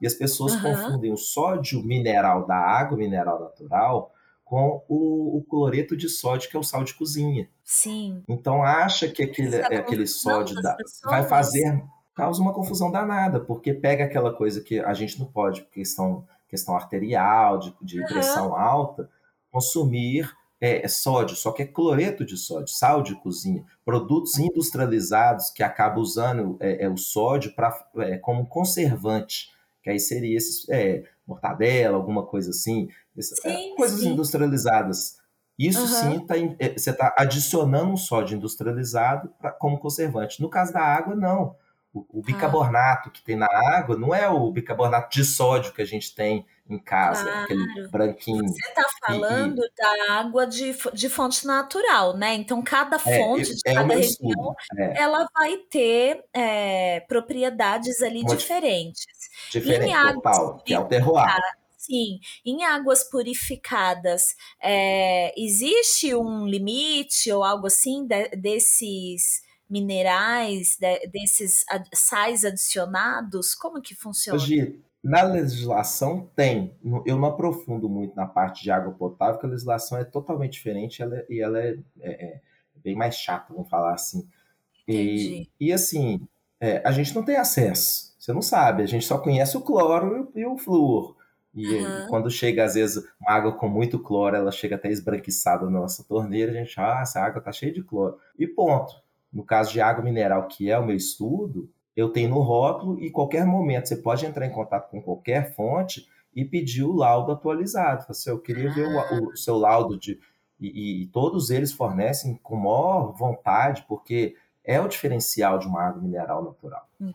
E as pessoas uhum. confundem o sódio mineral da água mineral natural com o, o, cloreto de sódio, que é o sal de cozinha. Sim. Então acha que aquele, é aquele sódio da, vai fazer causa uma confusão danada, porque pega aquela coisa que a gente não pode, questão, questão arterial, de, de uhum. pressão alta, consumir é, é, sódio, só que é cloreto de sódio, sal de cozinha, produtos industrializados que acabam usando é, é o sódio pra, é, como conservante, que aí seria esses, é, mortadela, alguma coisa assim, essa, sim, coisas sim. industrializadas. Isso uhum. sim, tá, você está adicionando um sódio industrializado pra, como conservante. No caso da água, não. O, o bicarbonato ah. que tem na água não é o bicarbonato de sódio que a gente tem em casa, claro. aquele branquinho. Você está falando e, da água de, de fonte natural, né? Então, cada é, fonte é, de é cada região, é. ela vai ter é, propriedades ali Uma diferentes. Diferente, em total, que é o terroir. Sim, em águas purificadas, é, existe um limite ou algo assim de, desses minerais, de, desses sais adicionados? Como que funciona? Na legislação tem, eu não aprofundo muito na parte de água potável, porque a legislação é totalmente diferente ela, é, e ela é, é, é, bem mais chata, vamos falar assim. E, e assim, é, a gente não tem acesso. Você não sabe, a gente só conhece o cloro e o flúor. E uhum. quando chega, às vezes, uma água com muito cloro, ela chega até esbranquiçada na nossa torneira, a gente, ah, essa água tá cheia de cloro. E ponto. No caso de água mineral, que é o meu estudo, eu tenho no rótulo e qualquer momento você pode entrar em contato com qualquer fonte e pedir o laudo atualizado. Você, eu queria ah. ver o, o, ah. seu laudo de. E, e, todos eles fornecem com maior vontade, porque é o diferencial de uma água mineral natural. Hum.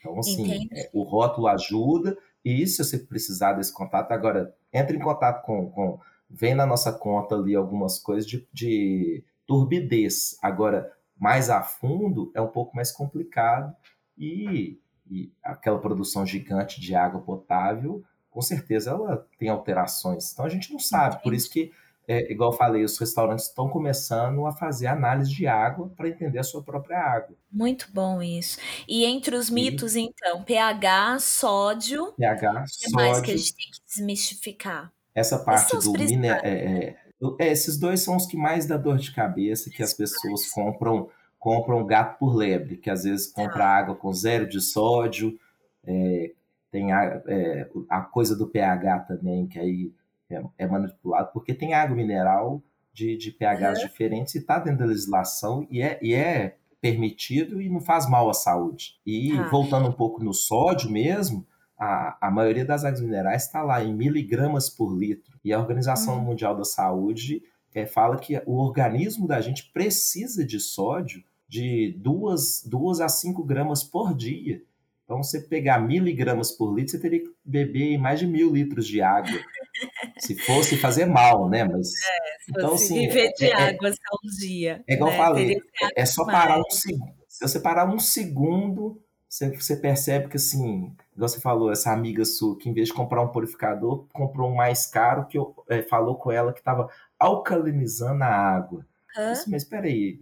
Então, assim, é, o rótulo ajuda, e se você precisar desse contato, agora entre em contato com, com vem na nossa conta ali algumas coisas de, de turbidez. Agora, mais a fundo, é um pouco mais complicado e, e aquela produção gigante de água potável com certeza ela tem alterações. Então a gente não sabe, por isso que, é, igual eu falei, os restaurantes estão começando a fazer análise de água para entender a sua própria água. Muito bom isso. E entre os mitos, e... então, pH, sódio. pH, sódio. O que mais que a gente tem que desmistificar? Essa parte do mineral. É, é, é, esses dois são os que mais dá dor de cabeça, que as pessoas compram compram gato por lebre, que às vezes compra ah. água com zero de sódio, é, tem a, é, a coisa do pH também, que aí é, é, manipulado, porque tem água mineral de, de pHs uhum. diferentes e está dentro da legislação e é, e é permitido e não faz mal à saúde. E ah. voltando um pouco no sódio mesmo, a, a maioria das águas minerais está lá em miligramas por litro. E a Organização uhum. Mundial da Saúde é, fala que o organismo da gente precisa de sódio de 2 a 5 gramas por dia. Então, você pegar miligramas por litro, você teria que beber mais de mil litros de água. [laughs] se fosse fazer mal, né? Mas, é, então, assim, viver de é, é água só um dia. É igual né? eu falei, é, é só parar um segundo. Se você parar um segundo, você, você percebe que, assim, igual você falou, essa amiga sua, que em vez de comprar um purificador, comprou um mais caro, que eu, é, falou com ela que estava alcalinizando a água. Hã? Disse, mas espera aí,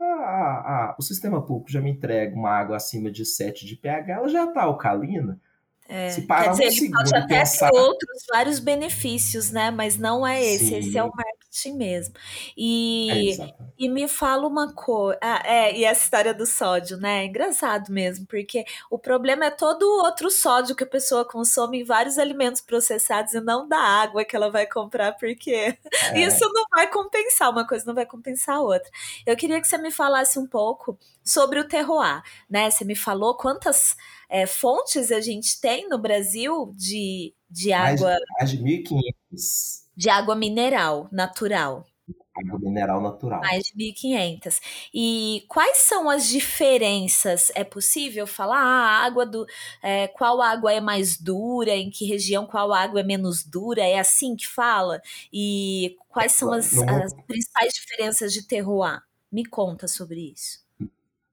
ah, o sistema público já me entrega uma água acima de 7 de pH, ela já está alcalina. É, Se parar quer dizer, um ele pode até pensar... ter outros vários benefícios, né? Mas não é esse, Sim. esse é o marketing mesmo. E, é, e me fala uma coisa. Ah, é, e essa história do sódio, né? É engraçado mesmo, porque o problema é todo o outro sódio que a pessoa consome em vários alimentos processados e não da água que ela vai comprar, porque é. isso não vai compensar, uma coisa não vai compensar a outra. Eu queria que você me falasse um pouco sobre o terroir, né? Você me falou quantas é, fontes a gente tem no Brasil de, de água. Mais, de 1.500. De água mineral natural. Água mineral natural. Mais de 1.500. E quais são as diferenças? É possível falar ah, a água do. É, qual água é mais dura? Em que região qual água é menos dura? É assim que fala? E quais são as, as principais diferenças de terroir? Me conta sobre isso.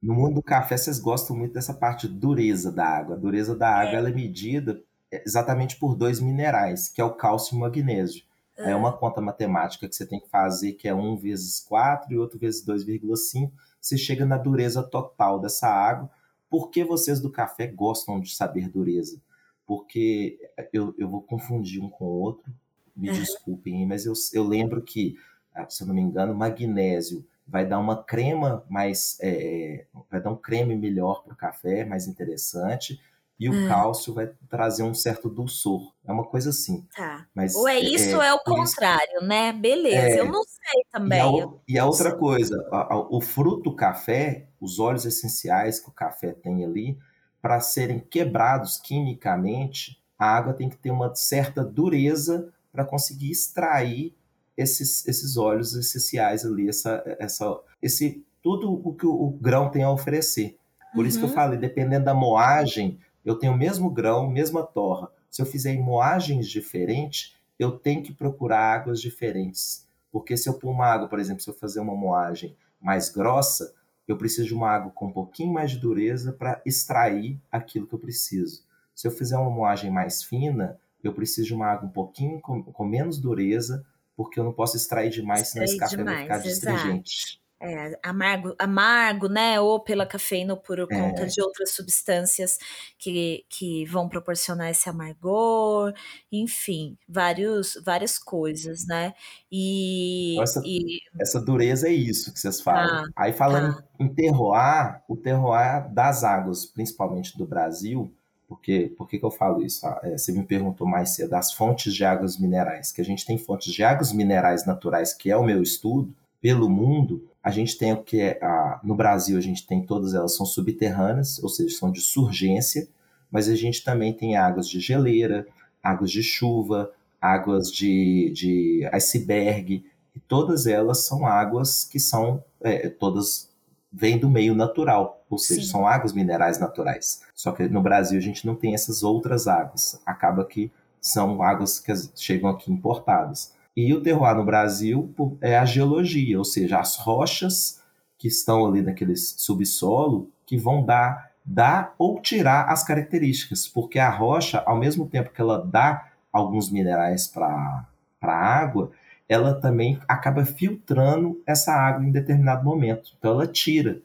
No mundo do café, vocês gostam muito dessa parte de dureza da água. A dureza da água é. ela é medida exatamente por dois minerais, que é o cálcio e o magnésio. É. é uma conta matemática que você tem que fazer, que é 1 vezes 4 e outro vezes 2,5. Você chega na dureza total dessa água. Por que vocês do café gostam de saber dureza? Porque eu, eu vou confundir um com o outro, me desculpem, mas eu, eu lembro que, ah, se eu não me engano, magnésio vai dar uma crema mais. É, vai dar um creme melhor para o café, mais interessante. E o hum. cálcio vai trazer um certo dulçor. É uma coisa assim. Tá. Mas, ou é, é isso é, ou é o contrário, isso, né? Beleza, é, eu não sei também. E a, e a outra coisa, a, a, o fruto café, os óleos essenciais que o café tem ali, para serem quebrados quimicamente, a água tem que ter uma certa dureza para conseguir extrair esses, esses óleos essenciais ali, essa, essa, esse, tudo o que o, grão tem a oferecer. Por uhum. isso que eu uhum. falei, dependendo da moagem, eu tenho o mesmo grão, mesma torra. Se eu fizer moagens diferentes, eu tenho que procurar águas diferentes. Porque se eu pôr uma água, por exemplo, se eu fazer uma moagem mais grossa, eu preciso de uma água com um pouquinho mais de dureza para extrair aquilo que eu preciso. Se eu fizer uma moagem mais fina, eu preciso de uma água um pouquinho com, com menos dureza porque eu não posso extrair demais, senão esse café vai ficar astringente. É, amargo, amargo, né? Ou pela cafeína ou por conta é. de outras substâncias que, que vão proporcionar esse amargor, enfim, vários, várias coisas, né? E, então essa, e... essa dureza é isso que vocês falam. Ah, Aí falando ah. em terroir, o terroir das águas, principalmente do Brasil, Porque, por que, que eu falo isso? Ah, é, você me perguntou mais cedo das fontes de águas minerais, que a gente tem fontes de águas minerais naturais, que é o meu estudo, pelo mundo, a gente tem o que é, a, no Brasil a gente tem todas elas são subterrâneas, ou seja, são de surgência, mas a gente também tem águas de geleira, águas de chuva, águas de, de iceberg, e todas elas são águas que são é, todas vêm do meio natural, ou seja, Sim. são águas minerais naturais. Só que no Brasil a gente não tem essas outras águas. Acaba que são águas que chegam aqui importadas. E o terroir no Brasil é a geologia, ou seja, as rochas que estão ali naquele subsolo que vão dar, dar ou tirar as características, porque a rocha, ao mesmo tempo que ela dá alguns minerais para a água, ela também acaba filtrando essa água em determinado momento. Então ela tira.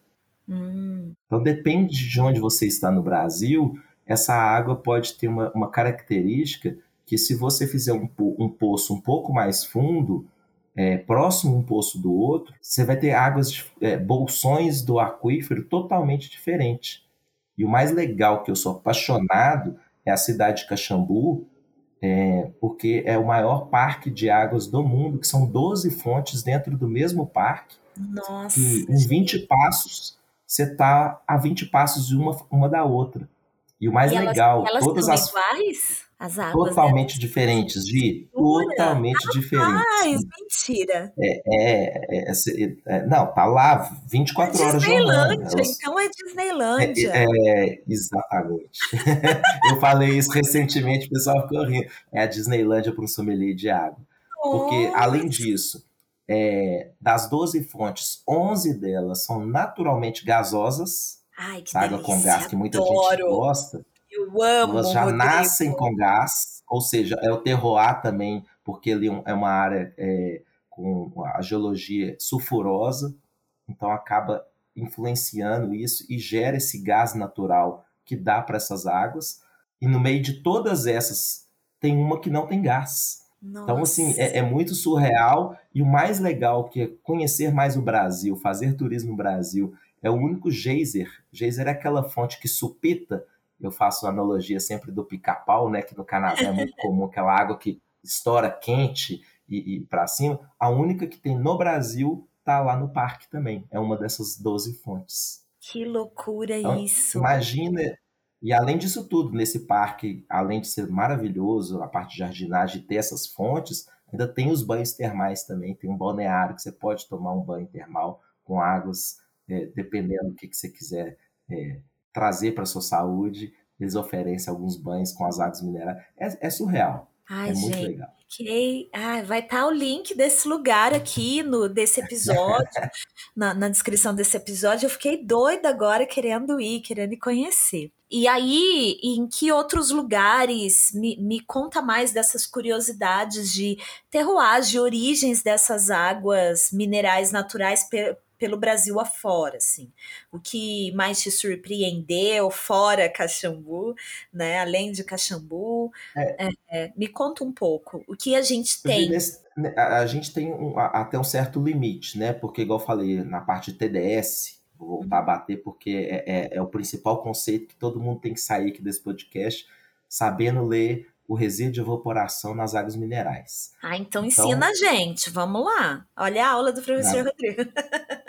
Hum. Então depende de onde você está no Brasil, essa água pode ter uma, uma característica que se você fizer um, um poço um pouco mais fundo, é, próximo um poço do outro, você vai ter águas, é, bolsões do aquífero totalmente diferentes. E o mais legal que eu sou apaixonado é a cidade de Caxambu, é, porque é o maior parque de águas do mundo, que são 12 fontes dentro do mesmo parque. Nossa! E em 20 passos, você está a 20 passos de uma, uma da outra. E o mais e legal, elas, elas todas são as iguais? As águas totalmente diferentes, Gi, totalmente ah, diferentes. mentira. É, é, é, é, não, tá lá 24 é horas Disneylândia, então é Disneylândia. É, exatamente. [laughs] Eu falei isso recentemente, o pessoal ficou rindo. É a Disneylândia para um sommelier de água. Porque, além disso, é, das 12 fontes, 11 delas são naturalmente gasosas. Ai, que água com gás que muita Adoro. gente gosta. Eu amo. Elas já Rodrigo. nascem com gás, ou seja, é o terroir também, porque ali é uma área é, com a geologia sulfurosa, então acaba influenciando isso e gera esse gás natural que dá para essas águas. E no meio de todas essas, tem uma que não tem gás. Nossa. Então, assim, é, é, muito surreal. E o mais legal que é conhecer mais o Brasil, fazer turismo no Brasil, é o único geyser. Geyser é aquela fonte que supita eu faço analogia sempre do pica-pau, né? Que no Canadá é muito comum aquela água que estoura quente e, e para cima. A única que tem no Brasil tá lá no parque também. É uma dessas 12 fontes. Que loucura então, isso! Imagina. E além disso tudo, nesse parque, além de ser maravilhoso, a parte de jardinagem ter essas fontes, ainda tem os banhos termais também. Tem um balneário que você pode tomar um banho termal com águas, é, dependendo do que, que você quiser é, trazer para sua saúde. Eles oferecem alguns banhos com as águas minerais. É, é surreal. Ai, é gente, muito legal. Okay. Ah, vai estar tá o link desse lugar aqui no desse episódio, [laughs] na, na, descrição desse episódio. Eu fiquei doida agora querendo ir, querendo conhecer. E aí, em que outros lugares me, me conta mais dessas curiosidades de terroir, de origens dessas águas minerais naturais pelo Brasil afora, assim. O que mais te surpreendeu fora Caxambu, né? Além de Caxambu, é. É, é me conta um pouco. O que a gente tem? Né, a, gente tem um, até um certo limite, né? Porque, igual eu falei, na parte de TDS, vou voltar uhum. a bater, porque é, é, é o principal conceito que todo mundo tem que sair aqui desse podcast, sabendo ler o resíduo de evaporação nas águas minerais. Ah, então, então ensina a gente, vamos lá. Olha a aula do professor não. Rodrigo. [laughs]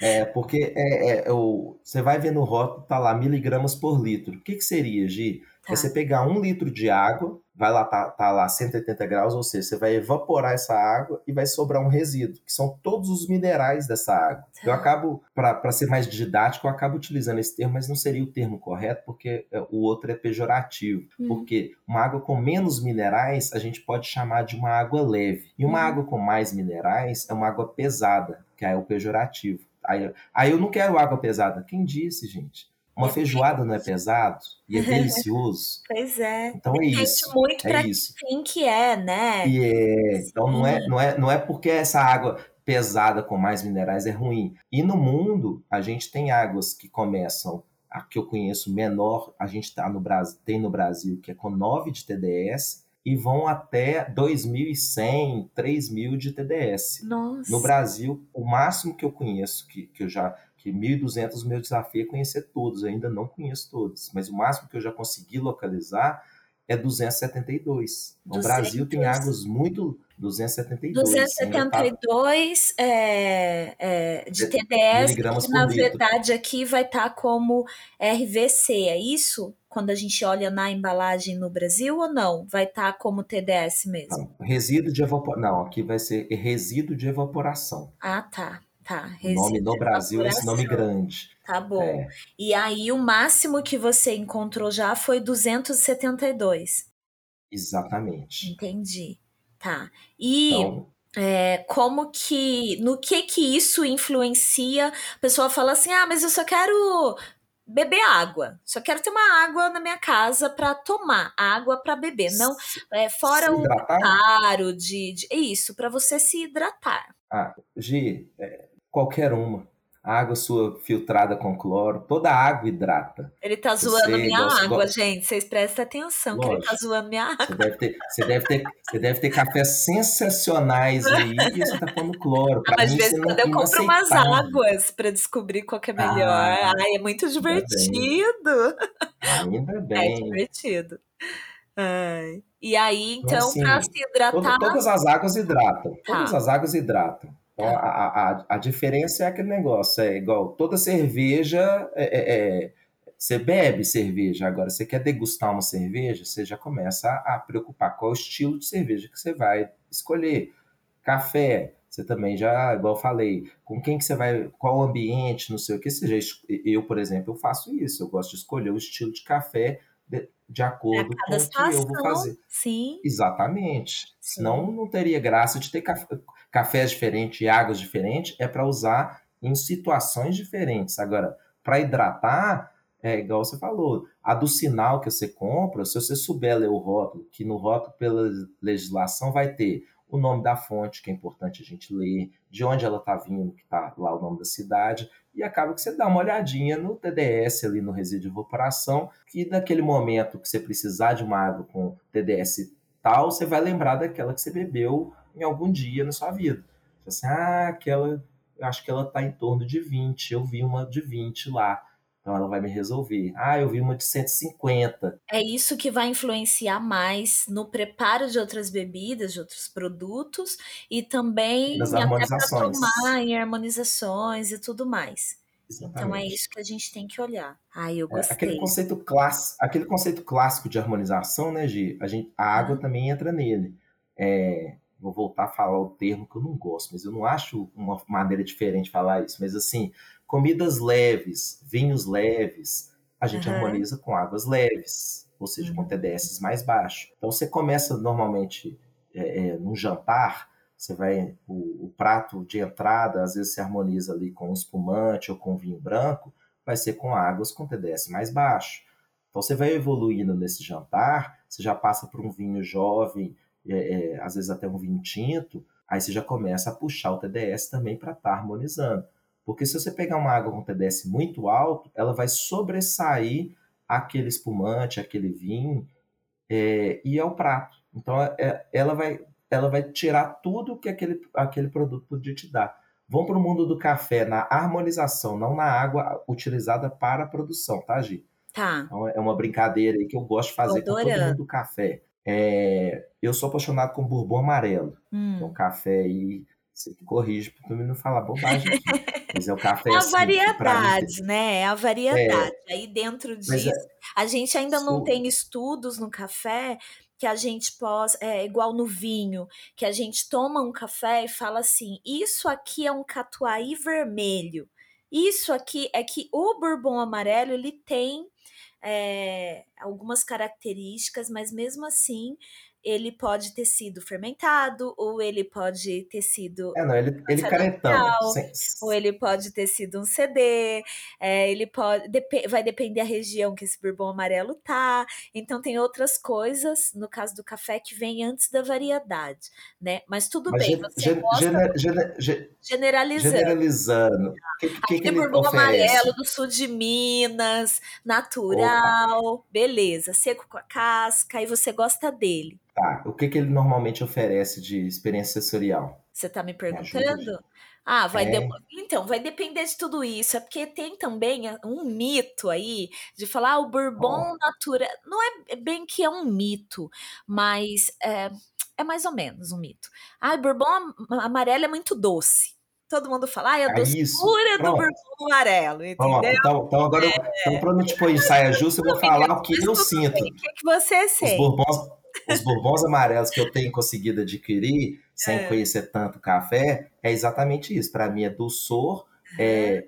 É, porque é, é, o, você vai ver no rótulo, tá lá, miligramas por litro. O que, que seria, Gi? Tá. Você pegar um litro de água, vai lá, tá, tá lá 180 graus, ou seja, você vai evaporar essa água e vai sobrar um resíduo, que são todos os minerais dessa água. Tá. Eu acabo, para ser mais didático, eu acabo utilizando esse termo, mas não seria o termo correto, porque é, o outro é pejorativo. Hum. Porque uma água com menos minerais, a gente pode chamar de uma água leve. E uma hum. água com mais minerais é uma água pesada, que é o pejorativo. Aí, aí eu não quero água pesada. Quem disse, gente? Uma feijoada não é pesado e é [laughs] delicioso. pois é. Então é isso. muito é isso. quem que é, né? E é. Então não é, não é, não é porque essa água pesada com mais minerais é ruim. E no mundo a gente tem águas que começam a que eu conheço menor, a gente tá no Brasil, tem no Brasil que é com 9 de TDS e vão até 2.100, 3.000 de TDS. Nossa. No Brasil, o máximo que eu conheço, que, que eu já que 1.200 o meu desafio é conhecer todos, eu ainda não conheço todos, mas o máximo que eu já consegui localizar é 272. No 200. Brasil tem águas muito 272. 272 é, é, de TDS, que na verdade aqui vai estar tá como RVC, é isso? Quando a gente olha na embalagem no Brasil ou não? Vai estar tá como TDS mesmo? Não, resíduo de evaporação. Não, aqui vai ser resíduo de evaporação. Ah, tá. Tá, nome no Brasil é esse nome grande. Tá bom. É. E aí o máximo que você encontrou já foi 272. Exatamente. Entendi. Tá. E então, é, como que. No que que isso influencia? A pessoa fala assim: ah, mas eu só quero beber água. Só quero ter uma água na minha casa para tomar, água para beber, não é, fora o caro de, de, isso, para você se hidratar. Ah, Gi, é, qualquer uma a água sua filtrada com cloro, toda a água hidrata. Ele tá zoando você, minha água, gosta... gente. Vocês prestem atenção Lógico, que ele tá zoando minha água. Você deve ter, você deve ter, você deve ter cafés sensacionais aí e você tá pondo cloro. Ah, mas de vez em quando eu compro umas águas para descobrir qual que é melhor. Ah, Ai, é muito divertido. Ainda [laughs] é bem. É divertido. Ai. E aí, então, então assim, para se hidratar. Todas as águas hidratam. Todas tá. as águas hidratam. Então, a, a, a diferença é aquele negócio, é igual toda cerveja, é, é, é, você bebe cerveja, agora você quer degustar uma cerveja, você já começa a, a preocupar qual é o estilo de cerveja que você vai escolher. Café, você também já, igual eu falei, com quem que você vai, qual o ambiente, não sei o que, seja, eu, por exemplo, eu faço isso, eu gosto de escolher o estilo de café de, de acordo com o que eu vou fazer. Sim. Exatamente. Sim. Senão não teria graça de ter café cafés diferentes e águas diferentes, é para usar em situações diferentes. Agora, para hidratar, é igual você falou, a do sinal que você compra, se você souber ler o rótulo, que no rótulo pela legislação vai ter o nome da fonte, que é importante a gente ler, de onde ela está vindo, que está lá o nome da cidade, e acaba que você dá uma olhadinha no TDS ali no resíduo de evaporação, que naquele momento que você precisar de uma água com TDS tal, você vai lembrar daquela que você bebeu em algum dia na sua vida. Assim, ah, aquela, eu acho que ela está em torno de 20, eu vi uma de 20 lá. Então ela vai me resolver. Ah, eu vi uma de 150. É isso que vai influenciar mais no preparo de outras bebidas, de outros produtos e também Nas harmonizações. até tomar em harmonizações e tudo mais. Exatamente. Então é isso que a gente tem que olhar. Ah, eu gostei. É, aquele conceito clássico, aquele conceito clássico de harmonização, né, Gi? A, gente, a água ah. também entra nele. É, vou voltar a falar o termo que eu não gosto, mas eu não acho uma maneira diferente de falar isso. Mas assim, comidas leves, vinhos leves, a gente uhum. harmoniza com águas leves, ou seja, uhum. com TDS mais baixo. Então você começa normalmente é, é, num jantar, você vai o, o, prato de entrada, às vezes se harmoniza ali com espumante ou com vinho branco, vai ser com águas com TDS mais baixo. Então você vai evoluindo nesse jantar, você já passa por um vinho jovem é, é, às vezes até um vinho tinto, aí você já começa a puxar o TDS também para estar tá harmonizando. Porque se você pegar uma água com TDS muito alto, ela vai sobressair aquele espumante, aquele vinho, é, e é o prato. Então é, ela, vai, ela vai tirar tudo que aquele, aquele produto podia te dar. Vamos para o mundo do café, na harmonização, não na água utilizada para a produção, tá, Gi? Tá. Então, é uma brincadeira aí que eu gosto de fazer com todo mundo do café. É, eu sou apaixonado com bourbon amarelo. Hum. É um café aí. Você corrige para tu não falar bobagem aqui. [laughs] Mas é o café é a assim, variedade, né? É a variedade. É, aí dentro disso, é, a gente ainda não tem estudos no café que a gente possa, é igual no vinho, que a gente toma um café e fala assim: isso aqui é um catuai vermelho. Isso aqui é que o bourbon amarelo ele tem é, algumas características, mas mesmo assim ele pode ter sido fermentado, ou ele pode ter sido. É, não, ele, ele. Ou ele pode ter sido um CD, é, ele pode. Dep vai depender da região que esse bourbon amarelo tá. Então tem outras coisas, no caso do café, que vem antes da variedade, né? Mas tudo Mas bem, você gen, gener, gener, generalizando. Generalizando. Que, que, Aquele que bourbon oferece? amarelo do sul de Minas, natural, Opa. beleza, seco com a casca, e você gosta dele. Tá, o que, que ele normalmente oferece de experiência sensorial? Você está me perguntando? Ah, vai é. de... então vai depender de tudo isso. É porque tem também é, um mito aí de falar ah, o bourbon oh. natural. Não é bem que é um mito, mas é, é mais ou menos um mito. Ah, o bourbon amarelo é muito doce. Todo mundo fala, ah, é a é doçura do bourbon amarelo, entendeu? então, então, agora, é, então, para não te pôr em saia justa, eu vou falar o que eu sinto. O que, que você sente? Os bourbons, os bourbons amarelos que eu tenho conseguido adquirir, sem é. conhecer tanto café, é exatamente isso. Para mim é doçor, é,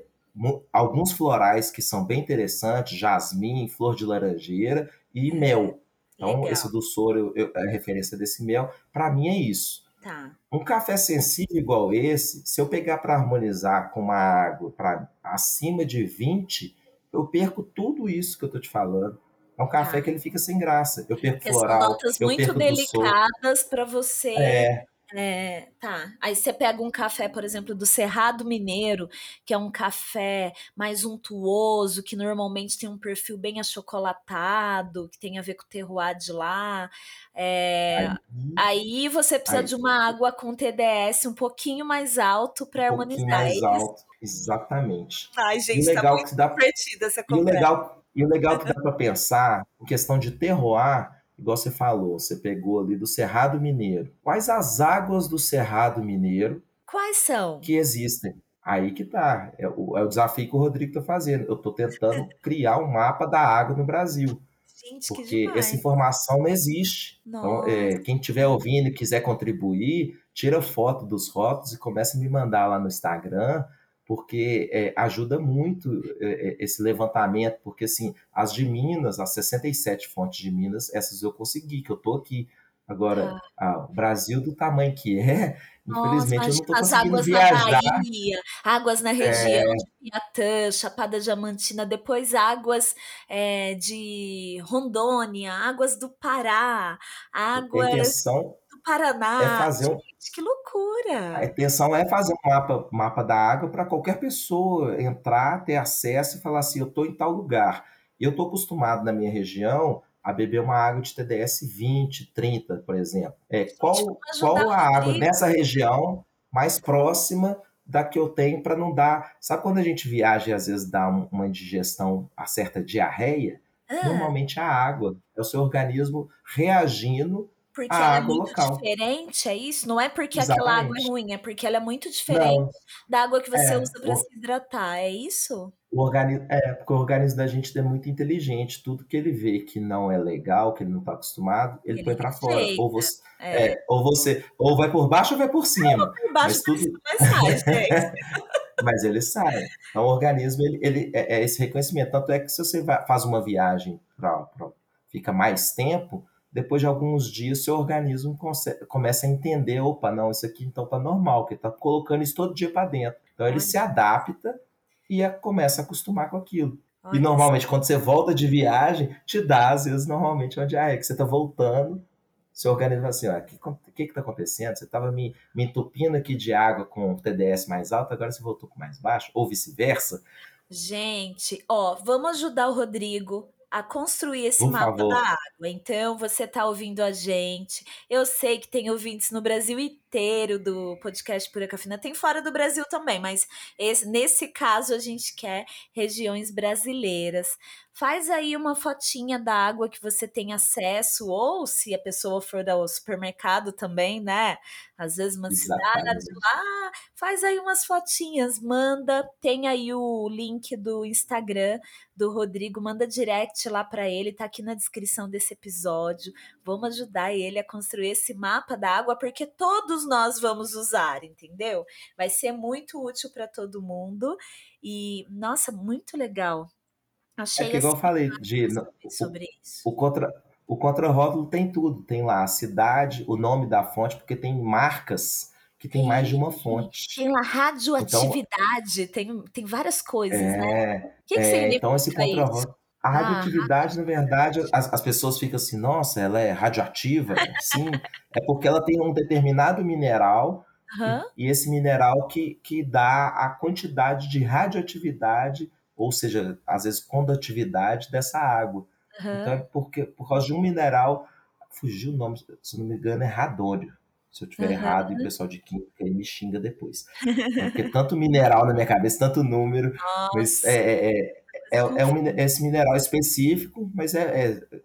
alguns florais que são bem interessantes, jasmim, flor de laranjeira e mel. Então, Legal. esse doçor, eu, eu, a referência desse mel, para mim é isso. Tá. Um café sensível igual esse, se eu pegar para harmonizar com uma água para acima de 20, eu perco tudo isso que eu tô te falando. É um café tá. que ele fica sem graça. Eu perco Porque floral. São notas muito delicadas para você. É, é, tá. Aí você pega um café, por exemplo, do Cerrado Mineiro, que é um café mais untuoso, que normalmente tem um perfil bem achocolatado, que tem a ver com o terroir de lá. É, aí, aí, você precisa aí, de uma água com TDS um pouquinho mais alto para um harmonizar. mais alto, exatamente. Ai, gente, tá muito dá... divertida essa conversa. E o legal, e o legal que dá para pensar, em questão de terroir, igual você falou, você pegou ali do Cerrado Mineiro. Quais as águas do Cerrado Mineiro? Quais são? Que existem. Aí que tá. É o, é o desafio que o Rodrigo está fazendo. Eu estou tentando [laughs] criar um mapa da água no Brasil. Gente, porque essa informação não existe. Então, é, quem estiver ouvindo e quiser contribuir, tira foto dos rótulos e começa a me mandar lá no Instagram porque é, ajuda muito é, é, esse levantamento, porque assim, as de Minas, as 67 fontes de Minas, essas eu consegui, que eu tô aqui. Agora, ah. o Brasil do tamanho que é, infelizmente Nossa, eu não tô conseguindo viajar. Bahia, águas na região é... de Piatã, Chapada Diamantina, depois águas é, de Rondônia, águas do Pará, águas... Intenção Paraná. É fazer um... Gente, que loucura! A intenção é fazer um mapa, mapa da água para qualquer pessoa entrar, ter acesso e falar assim: eu estou em tal lugar. E eu estou acostumado na minha região a beber uma água de TDS 20, 30, por exemplo. É, qual, qual a água nessa região mais próxima da que eu tenho para não dar. Sabe quando a gente viaja e às vezes dá uma indigestão, a certa diarreia? Ah. Normalmente a água é o seu organismo reagindo porque ela é muito local. diferente, é isso? Não é porque Exatamente. aquela água é ruim, é porque ela é muito diferente não. da água que você é, usa para o... se hidratar, é isso? O organismo, é, porque o organismo da gente é muito inteligente. Tudo que ele vê que não é legal, que ele não está acostumado, ele, ele põe para fora. Ou você, é. é. ou você, ou vai por baixo ou vai por cima. por baixo, mas tudo mas sai, [laughs] mas ele sai. Então, o organismo ele, ele é, é, esse reconhecimento. Tanto é que se você vai, faz uma viagem para fica mais tempo, depois de alguns dias, seu organismo começa a entender, opa, não, isso aqui então tá normal, que tá colocando isso todo dia para dentro. Então ele se adapta e a, começa a acostumar com aquilo. Olha e normalmente quando você volta de viagem, te dá às vezes normalmente uma diarreia, que você tá voltando, seu organismo fala assim, o que, que que tá acontecendo? Você tava me, me entupindo aqui de água com TDS mais alto, agora você voltou com mais baixo, ou vice-versa. Gente, ó, vamos ajudar o Rodrigo a construir esse Por mapa favor. da água. Então, você está ouvindo a gente. Eu sei que tem ouvintes no Brasil inteiro do podcast Pura Cafina. Tem fora do Brasil também, mas esse, nesse caso a gente quer regiões brasileiras. Faz aí uma fotinha da água que você tem acesso, ou se a pessoa for ao supermercado também, né? Às vezes uma Exatamente. cidade lá, faz aí umas fotinhas, manda, tem aí o link do Instagram do Rodrigo, manda direct lá para ele, tá aqui na descrição desse episódio. Vamos ajudar ele a construir esse mapa da água, porque todos nós vamos usar, entendeu? Vai ser muito útil para todo mundo. E, nossa, muito legal Achei é que, igual eu falei, de, sobre o, isso. O contra, o contrarótulo tem tudo. Tem lá a cidade, o nome da fonte, porque tem marcas que tem, mais de uma fonte. Tem lá radioatividade, então, tem, tem várias coisas, né? é, né? O que, que é, significa Então, esse contrarótulo... A ah, radioatividade, ah, na verdade, as, as pessoas ficam assim, nossa, ela é radioativa? Sim, é porque ela tem um determinado mineral uhum. e, e esse mineral que, que dá a quantidade de radioatividade ou seja, às vezes condutividade dessa água. Uhum. Então é porque, por causa de um mineral, fugiu o nome, se não me engano, é radônio. se eu tiver uhum. errado, e o pessoal de química me xinga depois. Porque tanto mineral na minha cabeça, tanto número, Nossa. mas é, é, é, é, é um, esse mineral específico, mas é, é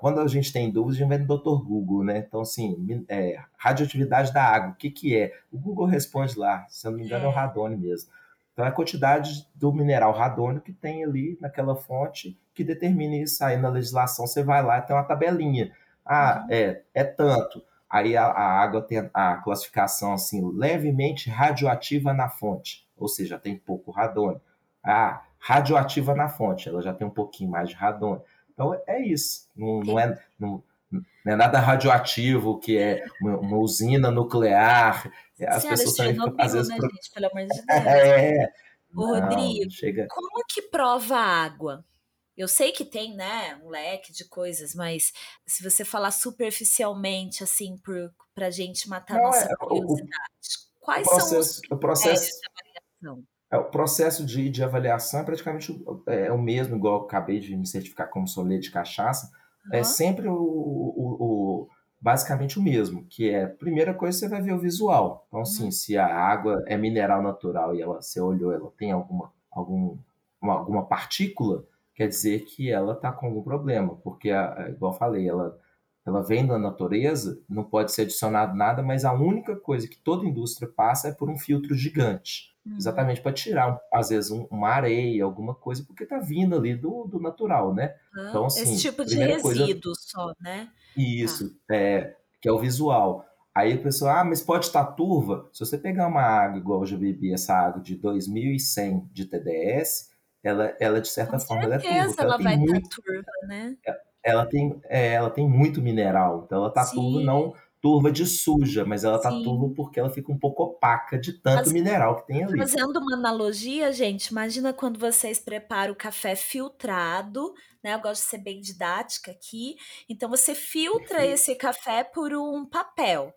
quando a gente tem dúvidas, a gente vai no Dr. Google, né? Então, assim, é, radioatividade da água, o que, que é? O Google responde lá, se eu não me engano, é, é o radone mesmo. Então, é a quantidade do mineral radônio que tem ali naquela fonte que determina isso. Aí na legislação você vai lá e tem uma tabelinha. Ah, uhum. é, é tanto. Aí a, a, água tem a classificação assim, levemente radioativa na fonte, ou seja, tem pouco radônio. Ah, radioativa na fonte, ela já tem um pouquinho mais de radônio. Então é isso. Não, não é, não, não, é nada radioativo, que é uma, uma usina nuclear. As Senhora, pessoas também às vezes. Né, pro... gente, pelo amor de [laughs] Deus. É. Ô, Rodrigo, chega... como que prova a água? Eu sei que tem, né, um leque de coisas, mas se você falar superficialmente, assim, por, pra gente matar não, nossa é, curiosidade, o, quais o processo, são os o processo, de avaliação? É, o processo de, de avaliação é praticamente é, é, o mesmo, igual eu acabei de me certificar como sommelier de cachaça. Uhum. É sempre o, o, o, basicamente o mesmo, que é, primeira coisa, você vai ver o visual. Então, assim, uhum. se a água é mineral natural e ela, você olhou, ela tem alguma, algum, uma, alguma partícula, quer dizer que ela está com algum problema, porque, igual eu falei, ela ela vem da natureza, não pode ser adicionado nada, mas a única coisa que toda indústria passa é por um filtro gigante. Uhum. Exatamente para tirar, às vezes, um, uma areia, alguma coisa, porque está vindo ali do, do natural, né? Uhum. Então, assim, Esse tipo de resíduo coisa... só, né? Isso, tá. é, que é o visual. Aí a pessoa, ah, mas pode estar turva. Se você pegar uma água, igual eu já bebi essa água de 2100 de TDS, ela, ela de certa Com forma, ela é turva. ela, ela vai estar muito... turva, né? Ela tem, é, ela tem muito mineral, então ela tá Sim. turva não turva de suja, mas ela tá Sim. turva porque ela fica um pouco opaca de tanto mas, mineral que tem ali. Fazendo uma analogia, gente, imagina quando vocês preparam o café filtrado, né? Eu gosto de ser bem didática aqui. Então você filtra Perfeito. esse café por um papel.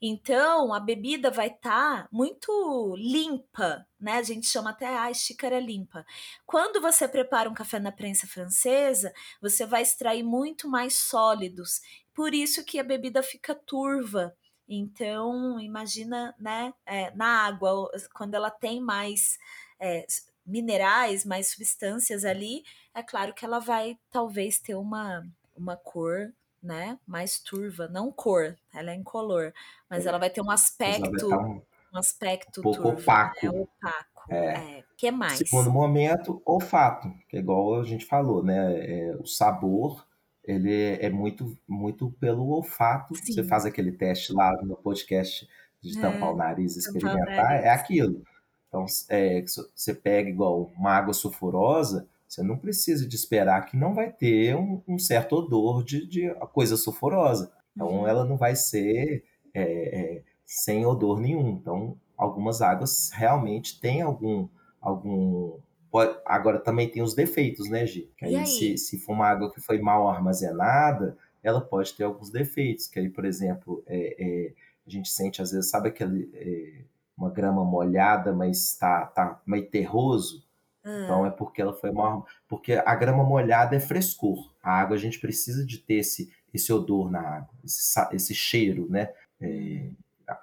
Então, a bebida vai estar tá muito limpa, né? A gente chama até a xícara limpa. Quando você prepara um café na prensa francesa, você vai extrair muito mais sólidos. Por isso que a bebida fica turva. Então, imagina, né, é, na água, quando ela tem mais é, minerais, mais substâncias ali, é claro que ela vai talvez ter uma, uma cor né, mais turva, não cor, ela é incolor, mas ela vai ter um aspecto, um, aspecto um pouco opaco. Né, opaco. É. é. que mais? Segundo momento, olfato, que é igual a gente falou, né, é, o sabor ele é muito muito pelo olfato. Sim. Você faz aquele teste lá no podcast de tampar é, o nariz e experimentar, é aquilo. Então, é, você pega igual uma água sulfurosa, você não precisa de esperar que não vai ter um, um certo odor de, de coisa sulfurosa. Então, uhum. ela não vai ser é, é, sem odor nenhum. Então, algumas águas realmente têm algum. algum pode, agora, também tem os defeitos, né, Gi? Que aí, aí? Se, se for uma água que foi mal armazenada, ela pode ter alguns defeitos. Que aí, por exemplo, é, é a gente sente, às vezes, sabe aquele. É, uma grama molhada, mas está tá meio terroso. Então hum. é porque ela foi mal. Porque a grama molhada é frescor. A água a gente precisa de ter esse, esse odor na água, esse, esse cheiro, né? É,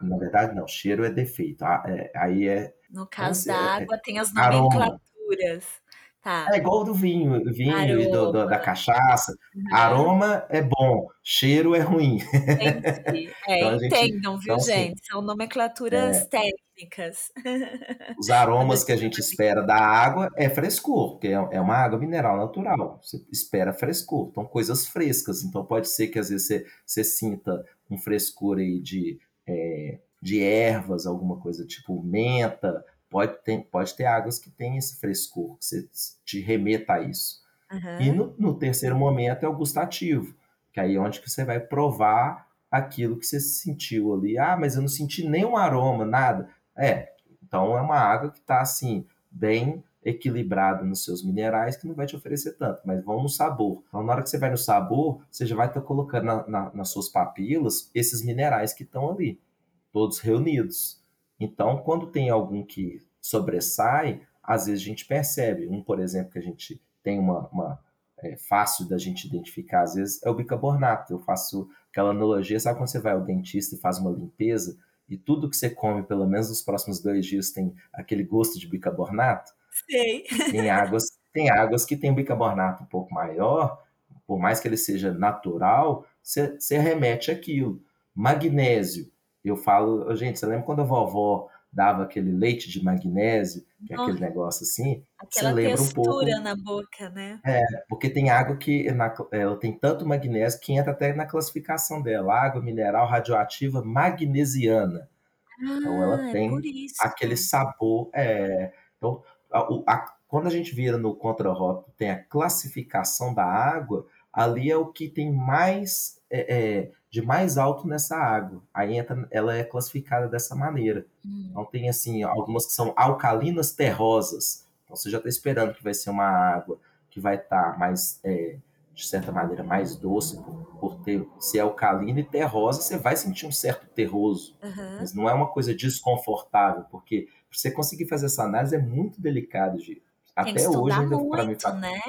na verdade, não, cheiro é defeito. É, aí é. No caso da é, água, tem as nomenclaturas. Aroma. Tá. É igual do vinho, vinho e do, do, da cachaça. Uhum. Aroma é bom, cheiro é ruim. Entendi. [laughs] É, então, gente, entendam, viu, então, assim, gente? São nomenclaturas é, técnicas. [laughs] Os aromas que a gente espera da água é frescor, porque é, é uma água mineral natural. Você espera frescor, então coisas frescas. Então pode ser que às vezes você, você sinta um frescor aí de, é, de ervas, alguma coisa tipo menta, pode ter, pode ter águas que têm esse frescor, que você te remeta a isso. Uhum. E no, no, terceiro momento é o gustativo, que aí é onde que você vai provar aquilo que você sentiu ali. Ah, mas eu não senti nenhum aroma, nada. É, então é uma água que está assim, bem equilibrada nos seus minerais, que não vai te oferecer tanto, mas vão no sabor. Então, na hora que você vai no sabor, você já vai estar tá colocando na, na, nas suas papilas esses minerais que estão ali, todos reunidos. Então, quando tem algum que sobressai, às vezes a gente percebe. Um, por exemplo, que a gente tem uma, uma é, fácil da gente identificar, às vezes, é o bicarbonato. Eu faço aquela analogia, sabe quando você vai ao dentista e faz uma limpeza e tudo que você come, pelo menos nos próximos dois dias, tem aquele gosto de bicarbonato? Sei. Tem águas, tem águas que tem bicarbonato um pouco maior, por mais que ele seja natural, você, você remete aquilo. Magnésio, eu falo, gente, você lembra quando a vovó dava aquele leite de magnésio, que é aquele negócio assim, Aquela você lembra um pouco. na boca, né? É, porque tem água que na, ela tem tanto magnésio que entra até na classificação dela, água mineral radioativa magnesiana. Ah, então ela é tem por isso. aquele sabor. É, então, a, a, quando a gente vira no contrarrótulo, tem a classificação da água, ali é o que tem mais é, é, de mais alto nessa água. Aí entra, ela é classificada dessa maneira. Hum. Então tem assim algumas que são alcalinas terrosas. Então você já está esperando que vai ser uma água que vai estar tá mais é, de certa maneira mais doce por, por, ter ser alcalina e terrosa, você vai sentir um certo terroso, uhum. mas não é uma coisa desconfortável, porque para você conseguir fazer essa análise é muito delicado, de até hoje ainda para mim né?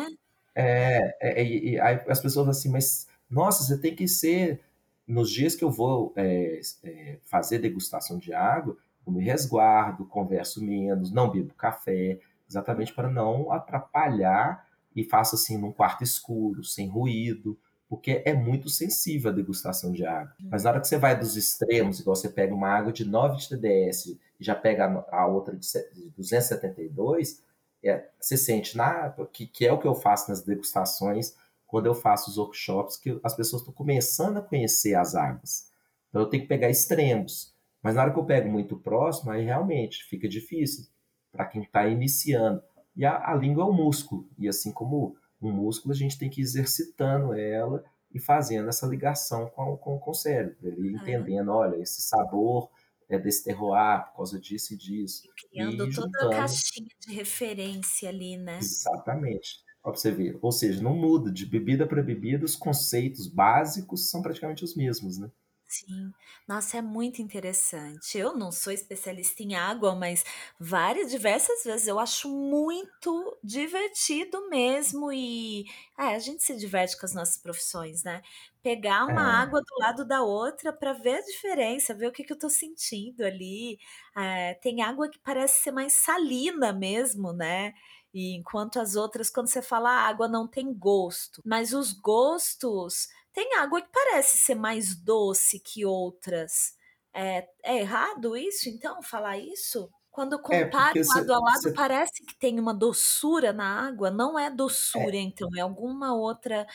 É, é, e, e aí as pessoas assim, mas nossa, você tem que ser nos dias que eu vou é, é, fazer degustação de água, eu me resguardo, converso menos, não bebo café, exatamente para não atrapalhar e faço assim num quarto escuro, sem ruído, porque é muito sensível a degustação de água. Mas na hora que você vai dos extremos, igual você pega uma água de 9 de TDS e já pega a outra de 272, é, você sente na que, que é o que eu faço nas degustações quando eu faço os workshops, que as pessoas estão começando a conhecer as águas. Então eu tenho que pegar extremos. Mas na hora que eu pego muito próximo, aí realmente fica difícil para quem está iniciando. E a, a, língua é um músculo. E assim como um músculo, a gente tem que ir exercitando ela e fazendo essa ligação com, com, com o cérebro. Ele entendendo, olha, esse sabor é desse terroir por causa disso e disso. Criando e toda juntando... a caixinha de referência ali, né? Exatamente. Ó, pra você ver. Ou seja, não muda. De bebida para bebida, os conceitos básicos são praticamente os mesmos, né? Sim. Nossa, é muito interessante. Eu não sou especialista em água, mas várias, diversas vezes eu acho muito divertido mesmo. E é, a gente se diverte com as nossas profissões, né? Pegar uma É. água do lado da outra para ver a diferença, ver o que, que eu tô sentindo ali. É, tem água que parece ser mais salina mesmo, né? E enquanto as outras, quando você fala a água não tem gosto, mas os gostos tem água que parece ser mais doce que outras. É, é errado isso, então, falar isso? Quando É, compara porque lado a lado, você. parece que tem uma doçura na água. Não é doçura, É, então, é alguma outra,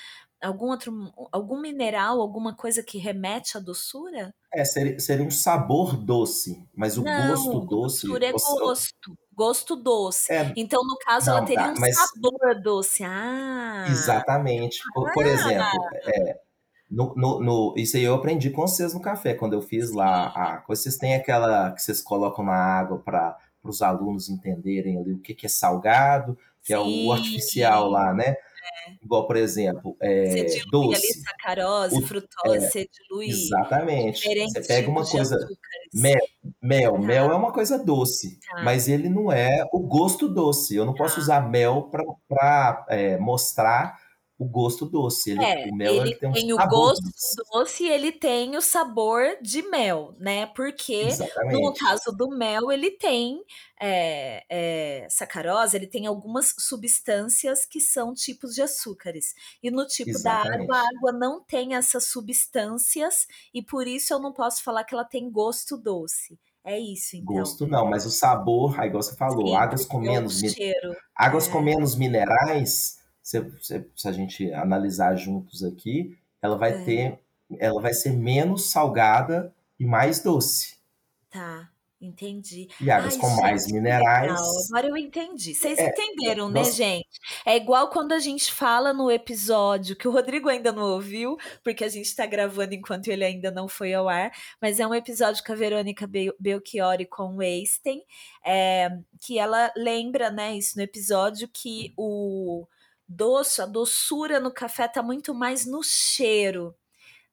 algum outro, algum mineral, alguma coisa que remete à doçura? é seria, seria um sabor doce, mas o gosto Não, doce. doçura é gosto. Gosto doce. É, Então, no caso, ela não, teria tá, um mas sabor doce. Ah, exatamente. Por, por exemplo, é, no, no, no- isso aí eu aprendi com vocês no café, quando eu fiz lá a coisa. Vocês têm aquela que vocês colocam na água para os alunos entenderem ali o que, que é salgado, que é o sim. artificial lá, né? Igual, por exemplo, Você é, dilui ali doce. sacarose, O- frutose, é, você dilui exatamente. Você pega uma coisa. Mel, mel, Tá. mel é uma coisa doce, Tá. mas ele não é o gosto doce. Eu não posso Tá. usar mel para mostrar o gosto doce. Ele, É, o mel ele ele tem um tem o sabor gosto doce. doce e ele tem o sabor de mel, né? Porque no Exatamente. caso do mel, ele tem é, é, sacarose, ele tem algumas substâncias que são tipos de açúcares. E no tipo da água, Exatamente. a água não tem essas substâncias e por isso eu não posso falar que ela tem gosto doce. É isso, então. Gosto não, mas o sabor, aí igual você falou, Sim, águas com o menos, cheiro. águas com É, menos minerais, se, se- se a gente analisar juntos aqui, ela vai é, ter, ela vai ser menos salgada e mais doce. tá, entendi. E águas Ai, com mais gente, legal. minerais, Agora eu entendi. Vocês é, entenderam, né, nós, gente? É igual quando a gente fala no episódio que o Rodrigo ainda não ouviu, porque a gente tá gravando enquanto ele ainda não foi ao ar, mas é um episódio com a Verônica Bel- Belchiori com o Einstein, é, que ela lembra, né, isso no episódio, que o doce, a doçura no café tá muito mais no cheiro,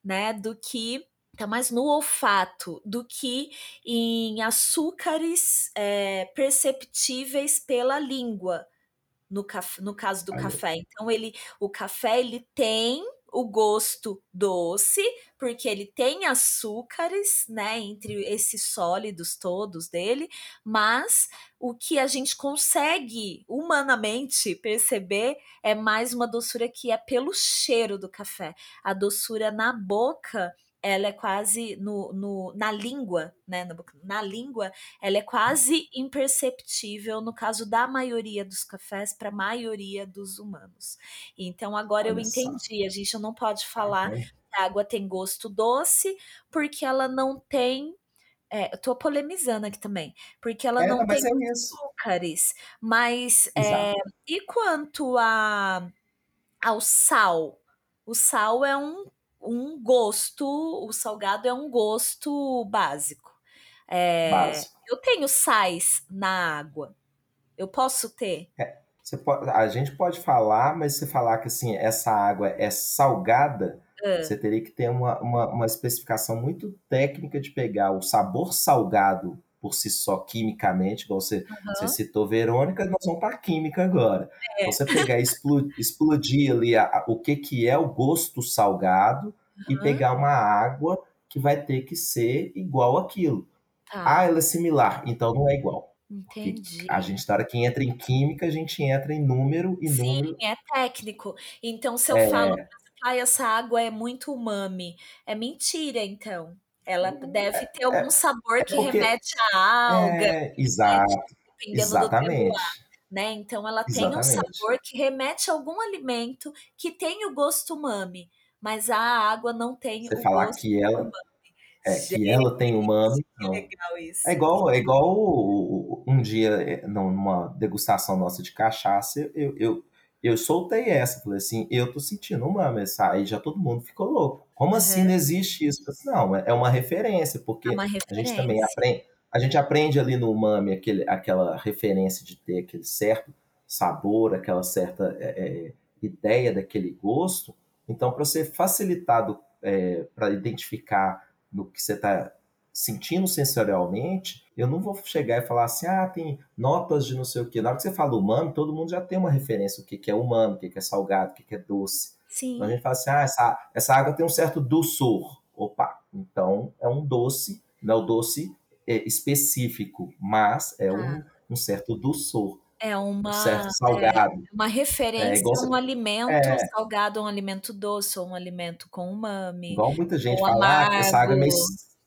né, do que tá mais no olfato do que em açúcares é, perceptíveis pela língua, no, caf no caso do café. Então ele, o café ele tem o gosto doce, porque ele tem açúcares, né, entre esses sólidos todos dele, mas o que a gente consegue humanamente perceber é mais uma doçura que é pelo cheiro do café. A doçura na boca ela é quase no, no, na língua, né? Na, língua, ela é quase imperceptível no caso da maioria dos cafés para a maioria dos humanos. Então agora Olha eu entendi, só. a gente não pode falar que a água tem gosto doce porque ela não tem é, eu tô polemizando aqui também, porque ela é, não, tem é açúcares. Mas é, e quanto a, ao sal? O sal é um um gosto, o salgado é um gosto básico. É, básico. Eu tenho sais na água. Eu posso ter? É, pode, a gente pode falar, mas se falar que assim, essa água é salgada, você teria que ter uma, uma, uma especificação muito técnica de pegar o sabor salgado por si só quimicamente, igual você, uhum. você citou Verônica, nós vamos para química agora. É. Você pegar e explodir, explodir ali a, a, o que, que é o gosto salgado uhum. e pegar uma água que vai ter que ser igual aquilo. Tá. Ah, ela é similar, então não é igual. Entendi. A gente, na hora que entra em química, a gente entra em número e Sim, número. é técnico. Então, se eu é... falo, ah, essa água é muito umami, é mentira, então. Ela deve é, ter algum é, sabor é que remete à alga. É, exato. Né? Dependendo exatamente. do né? Então ela tem exatamente. um sabor que remete a algum alimento que tem o gosto umami, mas a água não tem Você o falar gosto que ela é, Gente, que ela tem umami. Não. legal isso. É igual, é igual um dia, é, numa degustação nossa de cachaça, eu, eu, eu soltei essa, falei assim, eu tô sentindo uma aí já todo mundo ficou louco. Como uhum. assim não existe isso? Assim, não, é, uma referência, porque é uma referência. a gente também aprende, a gente aprende ali no umami aquele, aquela referência de ter aquele certo sabor, aquela certa é, é ideia daquele gosto. Então, para ser facilitado é, para identificar no que você está sentindo sensorialmente, eu não vou chegar e falar assim, ah, tem notas de não sei o quê. Na hora que você fala umami, todo mundo já tem uma referência o que, que é umami, o que, que é salgado, o que, que é doce. Sim. Então a gente fala assim, ah, essa, essa água tem um certo doçor. Opa, então é um doce, não é o doce é, específico, mas é ah. um, um certo doçor. É uma, um certo salgado. É uma referência é, a um alimento é, salgado, um alimento doce, ou um alimento com umami. Igual muita gente fala, ah, essa água é meio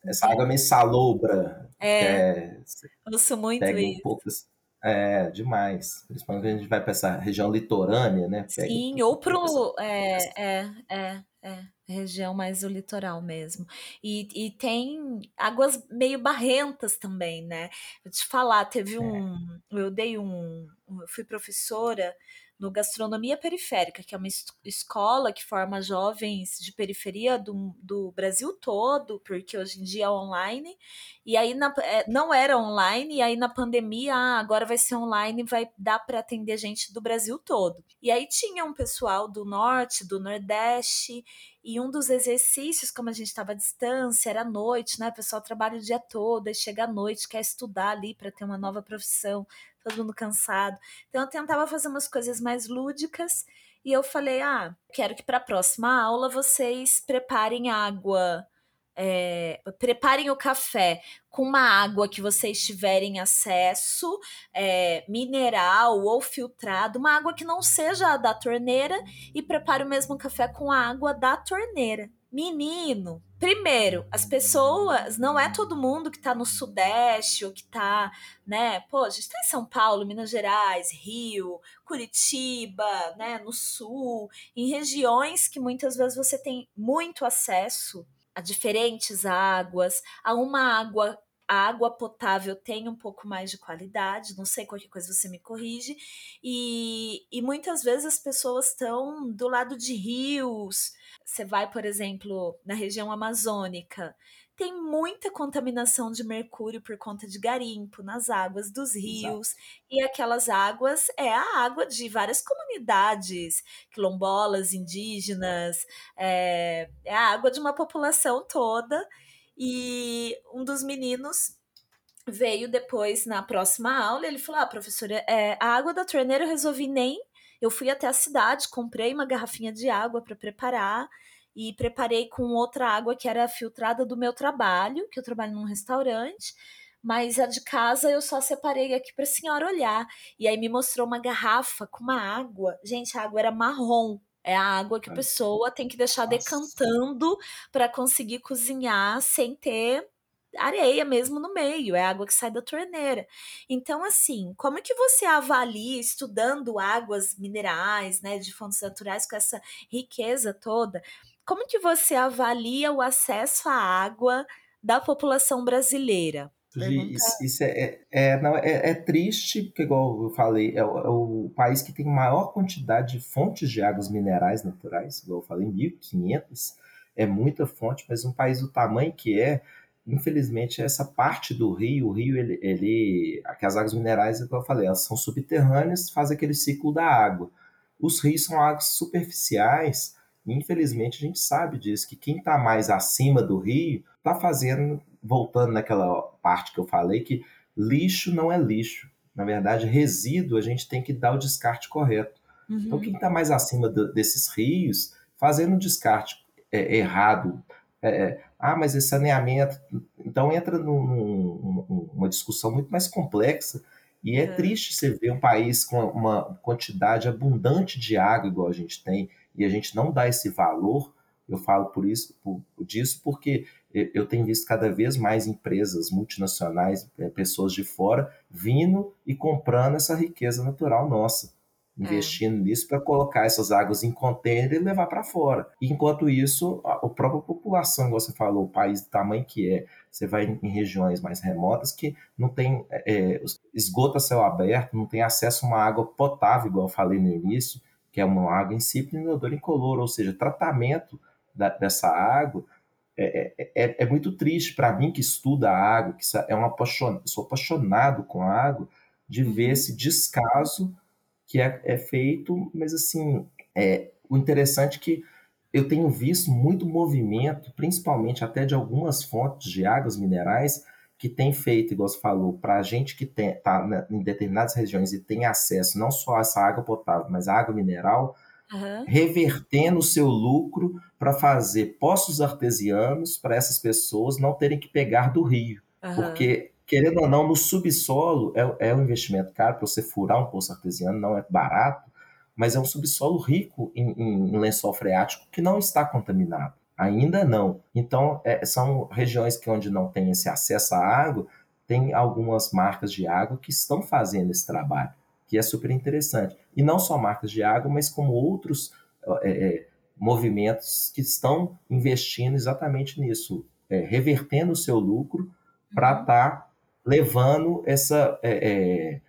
essa água meio salobra. É. é sou muito pega isso. Um pouco, é, demais. Principalmente quando a gente vai para essa região litorânea, né? Pega Sim, um ou pro. É, é, é, é, região mais do litoral mesmo. E, e tem águas meio barrentas também, né? Vou te falar, teve é. um. Eu dei um. Eu fui professora no Gastronomia Periférica, que é uma escola que forma jovens de periferia do, do Brasil todo, porque hoje em dia é online, e aí na, é, não era online, e aí na pandemia, ah, agora vai ser online, vai dar para atender gente do Brasil todo. E aí tinha um pessoal do norte, do nordeste, e um dos exercícios, como a gente estava à distância, era à noite, né? O pessoal trabalha o dia todo, e chega à noite, quer estudar ali para ter uma nova profissão todo mundo cansado. Então eu tentava fazer umas coisas mais lúdicas e eu falei: ah, quero que para a próxima aula vocês preparem água. É, preparem o café com uma água que vocês tiverem acesso, é, mineral ou filtrado, uma água que não seja a da torneira, e prepare o mesmo café com a água da torneira. Menino, primeiro, as pessoas, não é todo mundo que tá no Sudeste ou que tá, né? Pô, a gente tá em São Paulo, Minas Gerais, Rio, Curitiba, né? No Sul, em regiões que muitas vezes você tem muito acesso a diferentes águas, a uma água a água potável tem um pouco mais de qualidade, não sei qualquer coisa você me corrige, e, e muitas vezes as pessoas estão do lado de rios, você vai, por exemplo, na região amazônica, tem muita contaminação de mercúrio por conta de garimpo nas águas dos rios. Exato. E aquelas águas é a água de várias comunidades quilombolas, indígenas, é, é a água de uma população toda. E um dos meninos veio depois na próxima aula. Ele falou: Ah, professora, é, a água da torneira eu resolvi nem. Eu fui até a cidade, comprei uma garrafinha de água para preparar e preparei com outra água que era filtrada do meu trabalho, que eu trabalho num restaurante. Mas a de casa eu só separei aqui para a senhora olhar. E aí me mostrou uma garrafa com uma água. Gente, a água era marrom. É a água que a pessoa tem que deixar Nossa. decantando para conseguir cozinhar sem ter areia mesmo no meio, é água que sai da torneira. Então, assim, como é que você avalia estudando águas minerais, né, de fontes naturais com essa riqueza toda? Como que você avalia o acesso à água da população brasileira? Isso, isso é, é, é, não, é, é, triste, porque, igual eu falei, é o, é o, país que tem maior quantidade de fontes de águas minerais naturais, igual eu falei, 1.500, é muita fonte, mas um país do tamanho que é, infelizmente, essa parte do rio, o rio, ele, ele as águas minerais, como eu falei, elas são subterrâneas, faz aquele ciclo da água. Os rios são águas superficiais, e infelizmente a gente sabe disso, que quem está mais acima do rio está fazendo, voltando naquela parte que eu falei, que lixo não é lixo. Na verdade, resíduo a gente tem que dar o descarte correto. Então, uhum. Então, quem está mais acima do, desses rios, fazendo o descarte é, errado, é, é ah, mas esse saneamento. Então entra num, numa discussão muito mais complexa. E é, é, triste você ver um país com uma quantidade abundante de água, igual a gente tem, e a gente não dá esse valor. Eu falo por isso, por, disso, porque eu tenho visto cada vez mais empresas multinacionais, é, pessoas de fora, vindo e comprando essa riqueza natural nossa investindo é. nisso para colocar essas águas em contêiner e levar para fora. Enquanto isso, a, a própria população, igual você falou, o país do tamanho que é, você vai em, em regiões mais remotas que não tem é, é esgoto a céu aberto, não tem acesso a uma água potável, igual eu falei no início, que é uma água insípida, inodora, incolor, ou seja, tratamento da, dessa água é, é, é, é muito triste para mim que estuda a água, que é um apaixonado, sou apaixonado com a água, de ver uhum. esse descaso que é, é feito, mas assim, é, o interessante é que eu tenho visto muito movimento, principalmente até de algumas fontes de águas minerais, que tem feito, igual você falou, para a gente que está em determinadas regiões e tem acesso não só a essa água potável, mas a água mineral, uhum. revertendo o seu lucro para fazer poços artesianos para essas pessoas não terem que pegar do rio. Uhum. Porque querendo ou não, no subsolo é, é um investimento caro para você furar um poço artesiano, não é barato, mas é um subsolo rico em, em, lençol freático que não está contaminado. Ainda não. Então, é, são regiões que onde não tem esse acesso à água, tem algumas marcas de água que estão fazendo esse trabalho, que é super interessante. E não só marcas de água, mas como outros é, é, movimentos que estão investindo exatamente nisso, é, revertendo o seu lucro para estar uhum. tá levando essa. É, é,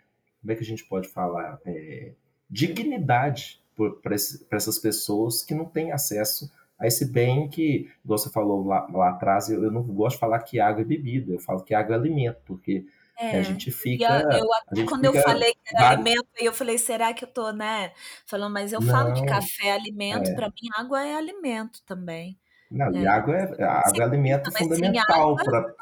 como é que a gente pode falar? É, dignidade para essas pessoas que não têm acesso a esse bem que, igual você falou lá, lá atrás, eu, eu, não gosto de falar que água é bebida, eu falo que água é alimento, porque é, a gente fica. Eu, eu gente quando fica, eu falei que era alimento, eu falei, será que eu tô, né? Falando, mas eu não, falo que café é alimento, é. para mim água é alimento também. Não, e é. água é, água é alimento fundamental para.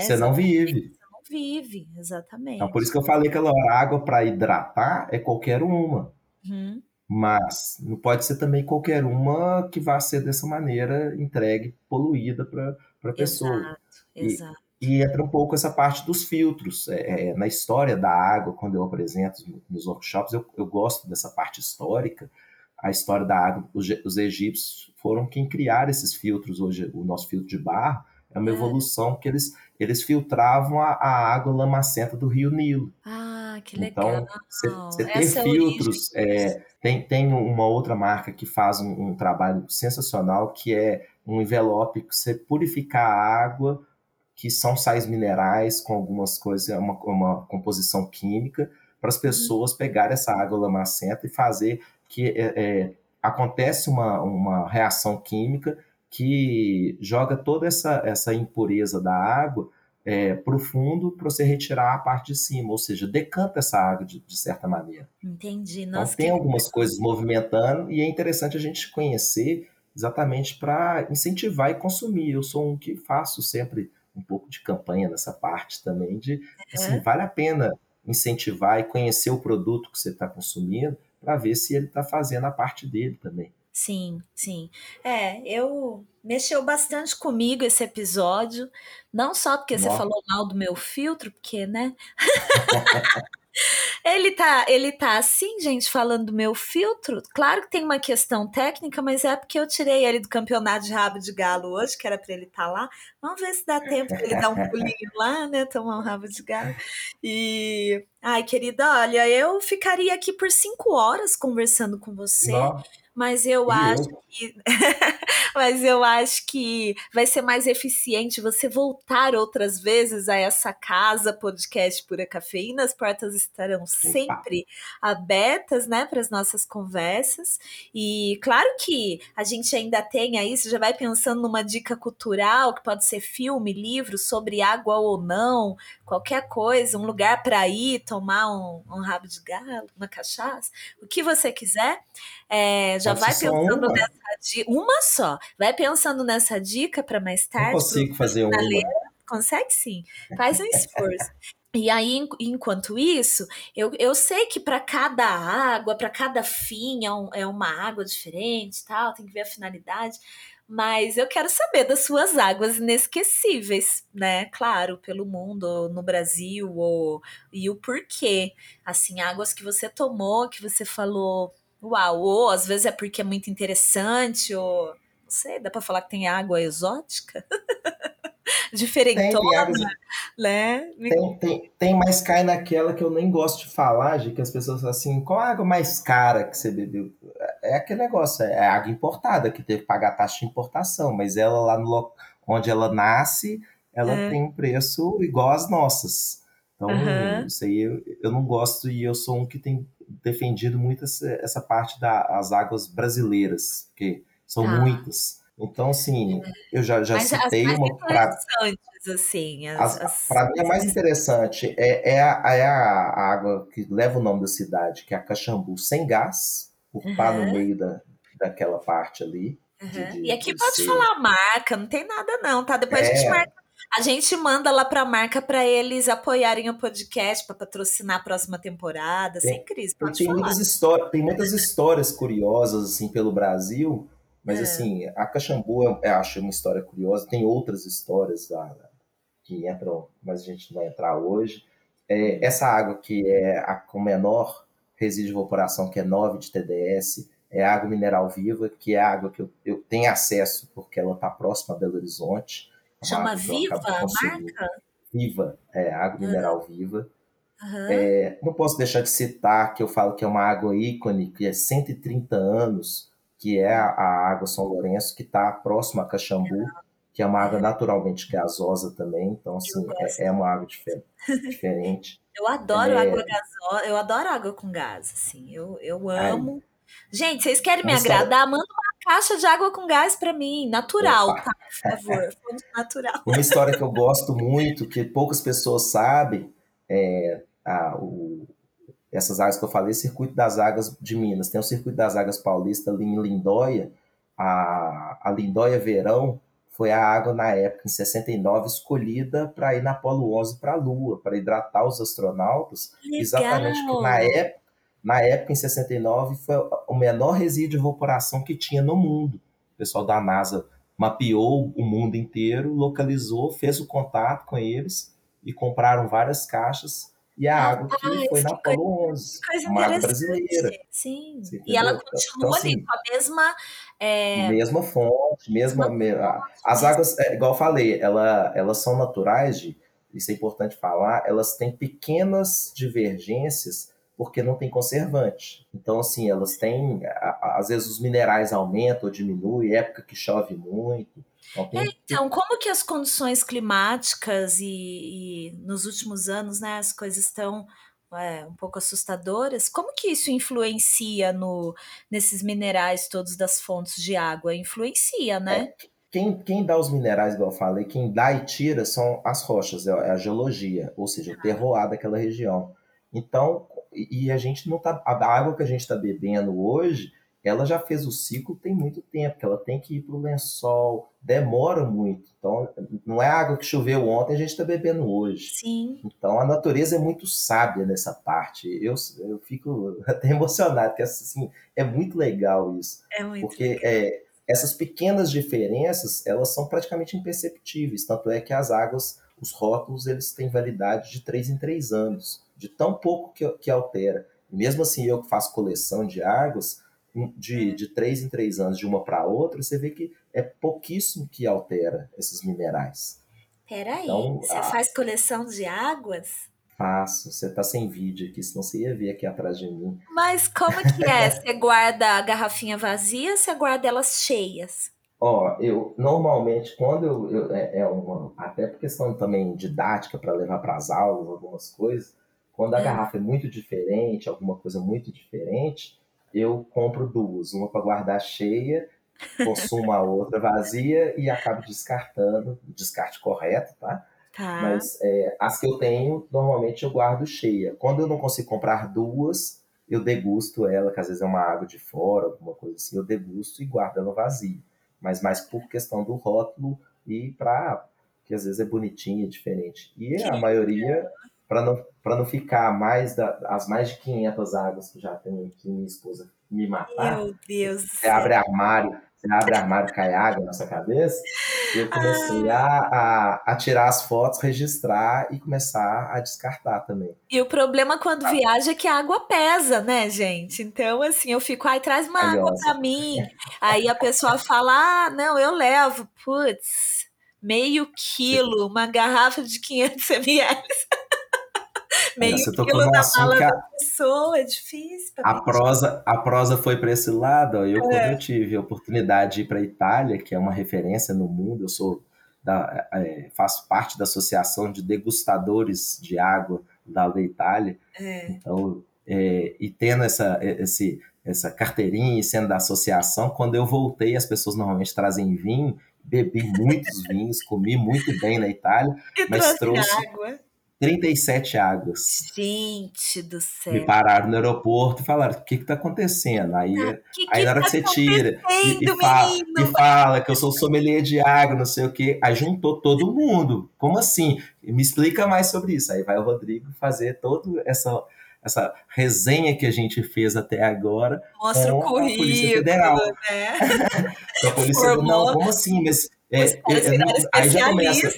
você não vive vive, exatamente. Então, por isso que eu falei que a água para hidratar é qualquer uma. Uhum. Mas não pode ser também qualquer uma que vá ser dessa maneira entregue, poluída para a pessoa. Exato, e, exato. E entra um pouco essa parte dos filtros. É, é, na história da água, quando eu apresento nos workshops, eu, eu gosto dessa parte histórica. A história da água, os, os egípcios foram quem criaram esses filtros. Hoje, o nosso filtro de barro é uma é. evolução que eles eles filtravam a, a, água lamacenta do rio Nilo. Ah, que então, legal. Então, você ter é filtros. É, tem, tem uma outra marca que faz um, um, trabalho sensacional, que é um envelope que você purificar a água, que são sais minerais com algumas coisas, é uma, uma composição química, para as uhum. pessoas uhum. pegarem essa água lamacenta e fazer que é, é, acontece uma, uma reação química que joga toda essa, essa impureza da água é, para o fundo para você retirar a parte de cima, ou seja, decanta essa água de, de certa maneira. Entendi. Então, Nossa, então tem algumas coisas movimentando e é interessante a gente conhecer exatamente para incentivar e consumir. Eu sou um que faço sempre um pouco de campanha nessa parte também, de assim, vale a pena incentivar e conhecer o produto que você está consumindo para ver se ele está fazendo a parte dele também. Sim, sim. É, eu mexeu bastante comigo esse episódio, não só porque Nossa. você falou mal do meu filtro, porque, né? [laughs] Ele tá, ele tá assim, gente, falando do meu filtro. Claro que tem uma questão técnica, mas é porque eu tirei ele do campeonato de rabo de galo hoje, que era para ele estar tá lá. Vamos ver se dá tempo ele dar um pulinho lá, né? Tomar um rabo de galo. E. Ai, querida, olha, eu ficaria aqui por cinco horas conversando com você. Mas eu e acho eu? que [laughs] mas eu acho que vai ser mais eficiente você voltar outras vezes a essa casa podcast pura cafeína. As portas estarão sempre abertas né para as nossas conversas. E claro que a gente ainda tem aí você já vai pensando numa dica cultural que pode ser filme livro sobre água ou não qualquer coisa um lugar para ir tomar um, um rabo de galo uma cachaça o que você quiser. É, já vai pensando uma. nessa dica. Uma só. Vai pensando nessa dica para mais tarde. Não consigo fazer uma. Consegue sim. Faz um esforço. E aí, enquanto isso, eu, eu sei que para cada água, para cada fim, é, um, é uma água diferente tal, tem que ver a finalidade. Mas eu quero saber das suas águas inesquecíveis, né? Claro, pelo mundo, no Brasil, ou, e o porquê. Assim, águas que você tomou, que você falou, Uau, ou às vezes é porque é muito interessante, ou não sei, dá para falar que tem água exótica? [laughs] Diferentona, tem, né? Tem, tem, tem, mas cai naquela que eu nem gosto de falar, de que as pessoas falam assim, qual a água mais cara que você bebeu? É aquele negócio, é água importada, que teve que pagar taxa de importação, mas ela lá no onde ela nasce, ela é. tem um preço igual às nossas. Então, uhum. isso aí eu, eu não gosto e eu sou um que tem defendido muito essa, parte das águas brasileiras, porque são ah. muitas. Então, assim, eu já, já citei uma. Pra, assim. Para mim, a mais interessante é, é, a, é a água que leva o nome da cidade, que é a Caxambu, sem gás, por uhum. estar no meio da, daquela parte ali. Uhum. De, de, e aqui pode ser... falar marca, não tem nada não, tá? Depois é, a gente é. marca a gente manda lá para a marca para eles apoiarem o podcast, para patrocinar a próxima temporada, sem crise. Pode tem, muitas histórias, tem muitas histórias curiosas assim pelo Brasil, mas é. assim, a Caxambu eu acho uma história curiosa, tem outras histórias lá que entram, mas a gente não vai entrar hoje. É, essa água que é a com menor resíduo de evaporação, que é 9 de TDS, é água mineral viva, que é água que eu, eu tenho acesso porque ela está próxima a Belo Horizonte. Chama Viva a marca? Viva, é, água uhum. mineral viva. Uhum. É, não posso deixar de citar que eu falo que é uma água ícone, que é 130 anos, que é a, a água São Lourenço, que está próxima a Caxambu, que é uma água naturalmente gasosa também, então assim, é, é, uma água difer [laughs] diferente. Eu adoro é... água gasosa, eu adoro água com gás, assim, eu, eu amo. Ai. Gente, vocês querem me agradar? Manda uma caixa de água com gás para mim, natural, Opa. tá? Por favor, [laughs] natural. Uma história que eu gosto [laughs] muito, que poucas pessoas sabem, é a, o, essas águas que eu falei, Circuito das Águas de Minas. Tem o Circuito das Águas Paulista ali em Lindóia. A, a Lindóia Verão foi a água, na época, em 69, escolhida para ir na Apolo 11 para a Lua, para hidratar os astronautas. Legal. Exatamente porque na época na época, em 69, foi o menor resíduo de evaporação que tinha no mundo. O pessoal da NASA mapeou o mundo inteiro, localizou, fez o contato com eles e compraram várias caixas e a água que foi na Apolo 11, uma água brasileira. Sim, e ela então, continua então, assim, ali com a mesma... É... Mesma fonte, mesma... mesma as águas, é, igual eu falei, ela, elas são naturais, de, isso é importante falar, elas têm pequenas divergências porque não tem conservante. Então, assim, elas têm. Às vezes os minerais aumentam ou diminuem, época que chove muito. Então, é, então como que as condições climáticas e, e nos últimos anos, né, as coisas estão é, um pouco assustadoras. Como que isso influencia no, nesses minerais todos das fontes de água? Influencia, né? É, quem, quem dá os minerais, igual eu falei, quem dá e tira são as rochas, é, é a geologia, ou seja, o terroir daquela região. Então, e a gente não tá. A água que a gente está bebendo hoje, ela já fez o ciclo tem muito tempo, que ela tem que ir para o lençol, demora muito. Então, não é água que choveu ontem, a gente está bebendo hoje. Sim. Então, a natureza é muito sábia nessa parte. Eu, eu fico [laughs] até emocionado, porque assim, é muito legal isso. É muito porque legal. É, essas pequenas diferenças, elas são praticamente imperceptíveis. Tanto é que as águas, os rótulos, eles têm validade de 3 em 3 anos, de tão pouco que, que altera. E mesmo assim, eu que faço coleção de águas, de, de três em três anos, de uma para outra, você vê que é pouquíssimo que altera esses minerais. Peraí, então, você a... faz coleção de águas? Faço. Você tá sem vídeo aqui, senão você ia ver aqui atrás de mim. Mas como que é? [laughs] Você guarda a garrafinha vazia ou você guarda elas cheias? Ó, eu normalmente, quando eu, eu é, é, uma. Até por questão também didática para levar para as aulas, algumas coisas, quando a é. garrafa é muito diferente, alguma coisa muito diferente, eu compro duas, uma para guardar cheia, consumo a outra vazia e acabo descartando, descarte correto, tá? Tá. Mas é, as que eu tenho, normalmente eu guardo cheia. Quando eu não consigo comprar duas, eu degusto ela, que às vezes é uma água de fora, alguma coisa assim, eu degusto e guardo ela vazia. Mas mais por questão do rótulo e para que às vezes é bonitinha, diferente. E a maioria para não, não ficar mais da, as mais de 500 águas que já tem aqui, minha esposa me matar. Meu Deus. Você abre armário, você abre armário, cai água na sua cabeça. E eu comecei ah. a, a, a, tirar as fotos, registrar e começar a descartar também. E o problema quando ah. viaja é que a água pesa, né, gente? Então, assim, eu fico, ai, traz uma água para mim. [laughs] Aí a pessoa fala, ah, não, eu levo. Putz, meio quilo, uma garrafa de 500 ml. Meio você tocou num assunto que a, pessoa, é difícil. A prosa, a prosa foi para esse lado. Ó, eu, é. quando eu tive a oportunidade de ir para a Itália, que é uma referência no mundo, eu sou da, é, faço parte da associação de degustadores de água da, da Itália. É. Então, é, e tendo essa, esse, essa carteirinha e sendo da associação, quando eu voltei, as pessoas normalmente trazem vinho, bebi muitos [laughs] vinhos, comi muito bem na Itália, e mas trouxe, trouxe água 37 águas. Gente do céu. Me pararam no aeroporto e falaram: o que está acontecendo? Aí, que aí que na hora tá que você tira e, e, fala, e, fala, que eu sou sommelier de água, não sei o quê, aí juntou todo mundo. Como assim? Me explica mais sobre isso. Aí vai o Rodrigo fazer toda essa, essa resenha que a gente fez até agora. Mostra o currículo. [laughs] A Polícia Federal. Né? a Polícia Federal. Não, como assim? Mas é, é, aí já começa.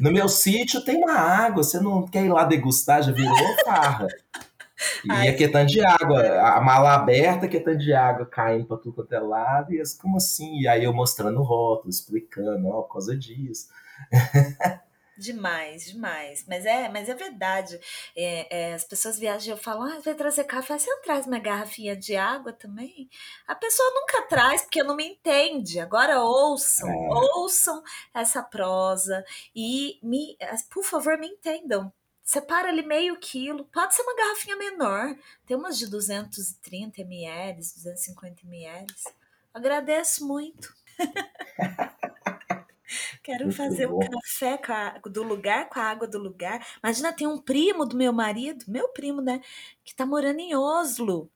No meu sítio tem uma água, você não quer ir lá degustar? Já virou farra. E Ai, é tanto de água, a mala aberta, tanto de água caindo para tudo quanto é lado, e assim, como assim? E aí eu mostrando o rótulo, explicando, ó, por causa disso. [laughs] Demais, demais. Mas é, mas é verdade. É, é, as pessoas viajam e falam, ah, vai trazer café, você não traz uma garrafinha de água também? A pessoa nunca traz, porque não me entende. Agora ouçam, é. ouçam essa prosa e me, por favor, me entendam. Separa ali meio quilo, pode ser uma garrafinha menor, tem umas de 230 ml, 250 ml. Agradeço muito. [laughs] Quero Muito fazer bom. um café a, do lugar com a água do lugar. Imagina, tem um primo do meu marido, meu primo, né? Que tá morando em Oslo.